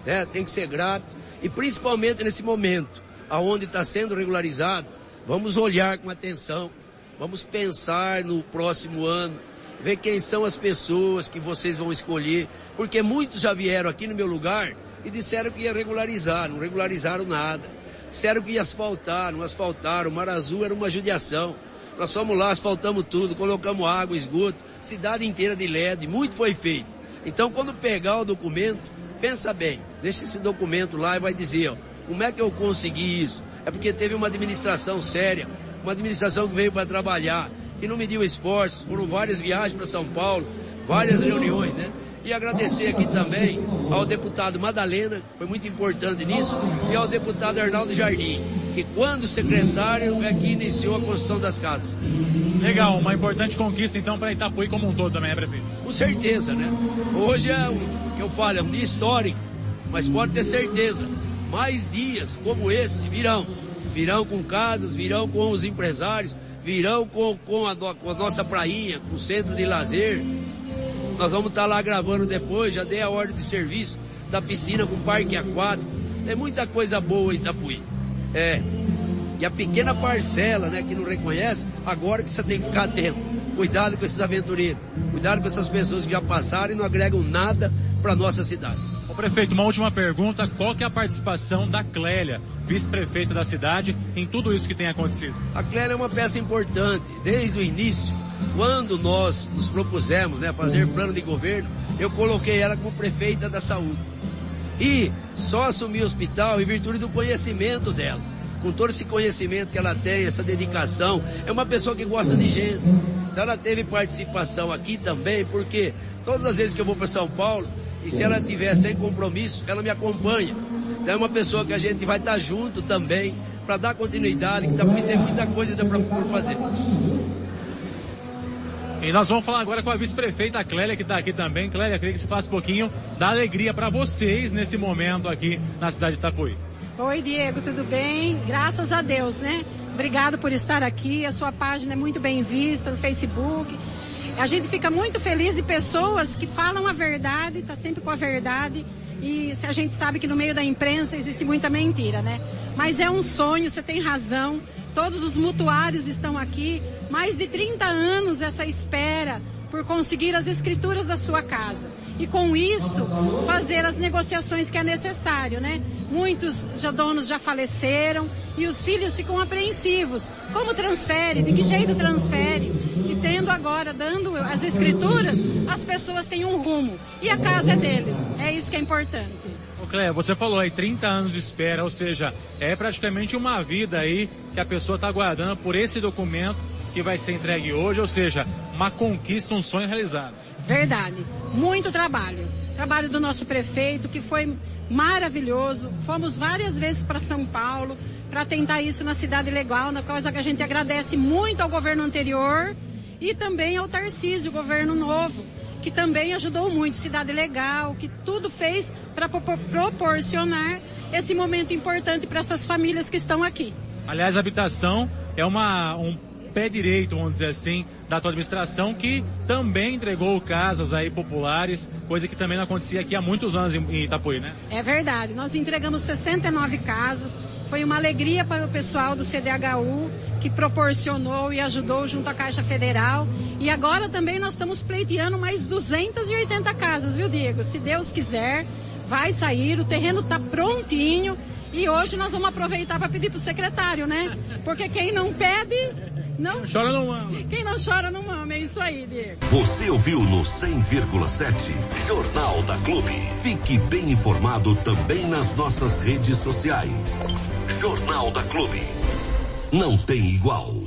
[SPEAKER 10] né? Tem que ser grato e principalmente nesse momento, aonde está sendo regularizado, vamos olhar com atenção, vamos pensar no próximo ano, ver quem são as pessoas que vocês vão escolher, porque muitos já vieram aqui no meu lugar e disseram que ia regularizar, não regularizaram nada. Disseram que ia asfaltar, não asfaltaram. O Mar Azul era uma judiação. Nós fomos lá, asfaltamos tudo, colocamos água, esgoto, cidade inteira de LED, muito foi feito. Então, quando pegar o documento, pensa bem, deixa esse documento lá e vai dizer, ó, como é que eu consegui isso? É porque teve uma administração séria, uma administração que veio para trabalhar, que não mediu esforços, foram várias viagens para São Paulo, várias reuniões, né? E agradecer aqui também ao deputado Madalena, que foi muito importante nisso, e ao deputado Arnaldo Jardim, que quando secretário é que iniciou a construção das casas.
[SPEAKER 11] Legal, uma importante conquista então para Itapuí como um todo também, é prefeito?
[SPEAKER 10] Com certeza, né? Hoje é um, que eu falo, é um dia histórico, mas pode ter certeza, mais dias como esse virão. Virão com casas, virão com os empresários, virão com, com, a, com a nossa prainha, com o centro de lazer, nós vamos estar lá gravando depois, já dei a ordem de serviço da piscina com parque aquático. Tem muita coisa boa em Itapuí. É. E a pequena parcela, né, que não reconhece, agora que você tem que ficar atento. Cuidado com esses aventureiros. Cuidado com essas pessoas que já passaram e não agregam nada para nossa cidade.
[SPEAKER 11] Prefeito, uma última pergunta. Qual que é a participação da Clélia, vice-prefeita da cidade, em tudo isso que tem acontecido?
[SPEAKER 10] A Clélia é uma peça importante. Desde o início, quando nós nos propusemos né, fazer plano de governo, eu coloquei ela como prefeita da saúde. E só assumi o hospital em virtude do conhecimento dela. Com todo esse conhecimento que ela tem, essa dedicação, é uma pessoa que gosta de gente. Então ela teve participação aqui também, porque todas as vezes que eu vou para São Paulo, e se ela tiver sem compromisso, ela me acompanha. Então é uma pessoa que a gente vai estar junto também, para dar continuidade, que tá, tem muita coisa para fazer.
[SPEAKER 11] E nós vamos falar agora com a vice-prefeita Clélia, que está aqui também. Clélia, queria que você faça um pouquinho da alegria para vocês nesse momento aqui na cidade de Itapuí.
[SPEAKER 12] Oi, Diego, tudo bem? Graças a Deus, né? Obrigado por estar aqui. A sua página é muito bem vista no Facebook. A gente fica muito feliz de pessoas que falam a verdade, tá sempre com a verdade. E a gente sabe que no meio da imprensa existe muita mentira, né? Mas é um sonho, você tem razão. Todos os mutuários estão aqui. Mais de 30 anos essa espera por conseguir as escrituras da sua casa. E com isso, fazer as negociações que é necessário, né? Muitos já donos já faleceram e os filhos ficam apreensivos. Como transfere? De que jeito transfere? E tendo agora, dando as escrituras, as pessoas têm um rumo. E a casa é deles. É isso que é importante.
[SPEAKER 11] Ô Cléia, você falou aí 30 anos de espera, ou seja, é praticamente uma vida aí que a pessoa está aguardando por esse documento que vai ser entregue hoje, ou seja, uma conquista, um sonho realizado.
[SPEAKER 12] Verdade. Muito trabalho. Trabalho do nosso prefeito, que foi maravilhoso. Fomos várias vezes para São Paulo para tentar isso na cidade legal, na coisa que a gente agradece muito ao governo anterior e também ao Tarcísio, o governo novo, que também ajudou muito, cidade legal, que tudo fez para proporcionar esse momento importante para essas famílias que estão aqui.
[SPEAKER 11] Aliás, a habitação é uma, um pé direito, vamos dizer assim, da tua administração, que também entregou casas aí populares, coisa que também não acontecia aqui há muitos anos em Itapuí, né?
[SPEAKER 12] É verdade. Nós entregamos 69 casas. Foi uma alegria para o pessoal do CDHU, que proporcionou e ajudou junto à Caixa Federal. E agora também nós estamos pleiteando mais 280 casas, viu, Diego? Se Deus quiser, vai sair, o terreno está prontinho. E hoje nós vamos aproveitar para pedir para o secretário, né? Porque quem não pede, não
[SPEAKER 11] chora não mama.
[SPEAKER 12] Quem não chora não mama, é isso aí, Diego.
[SPEAKER 1] Você ouviu no 100,7 Jornal da Clube. Fique bem informado também nas nossas redes sociais. Jornal da Clube. Não tem igual.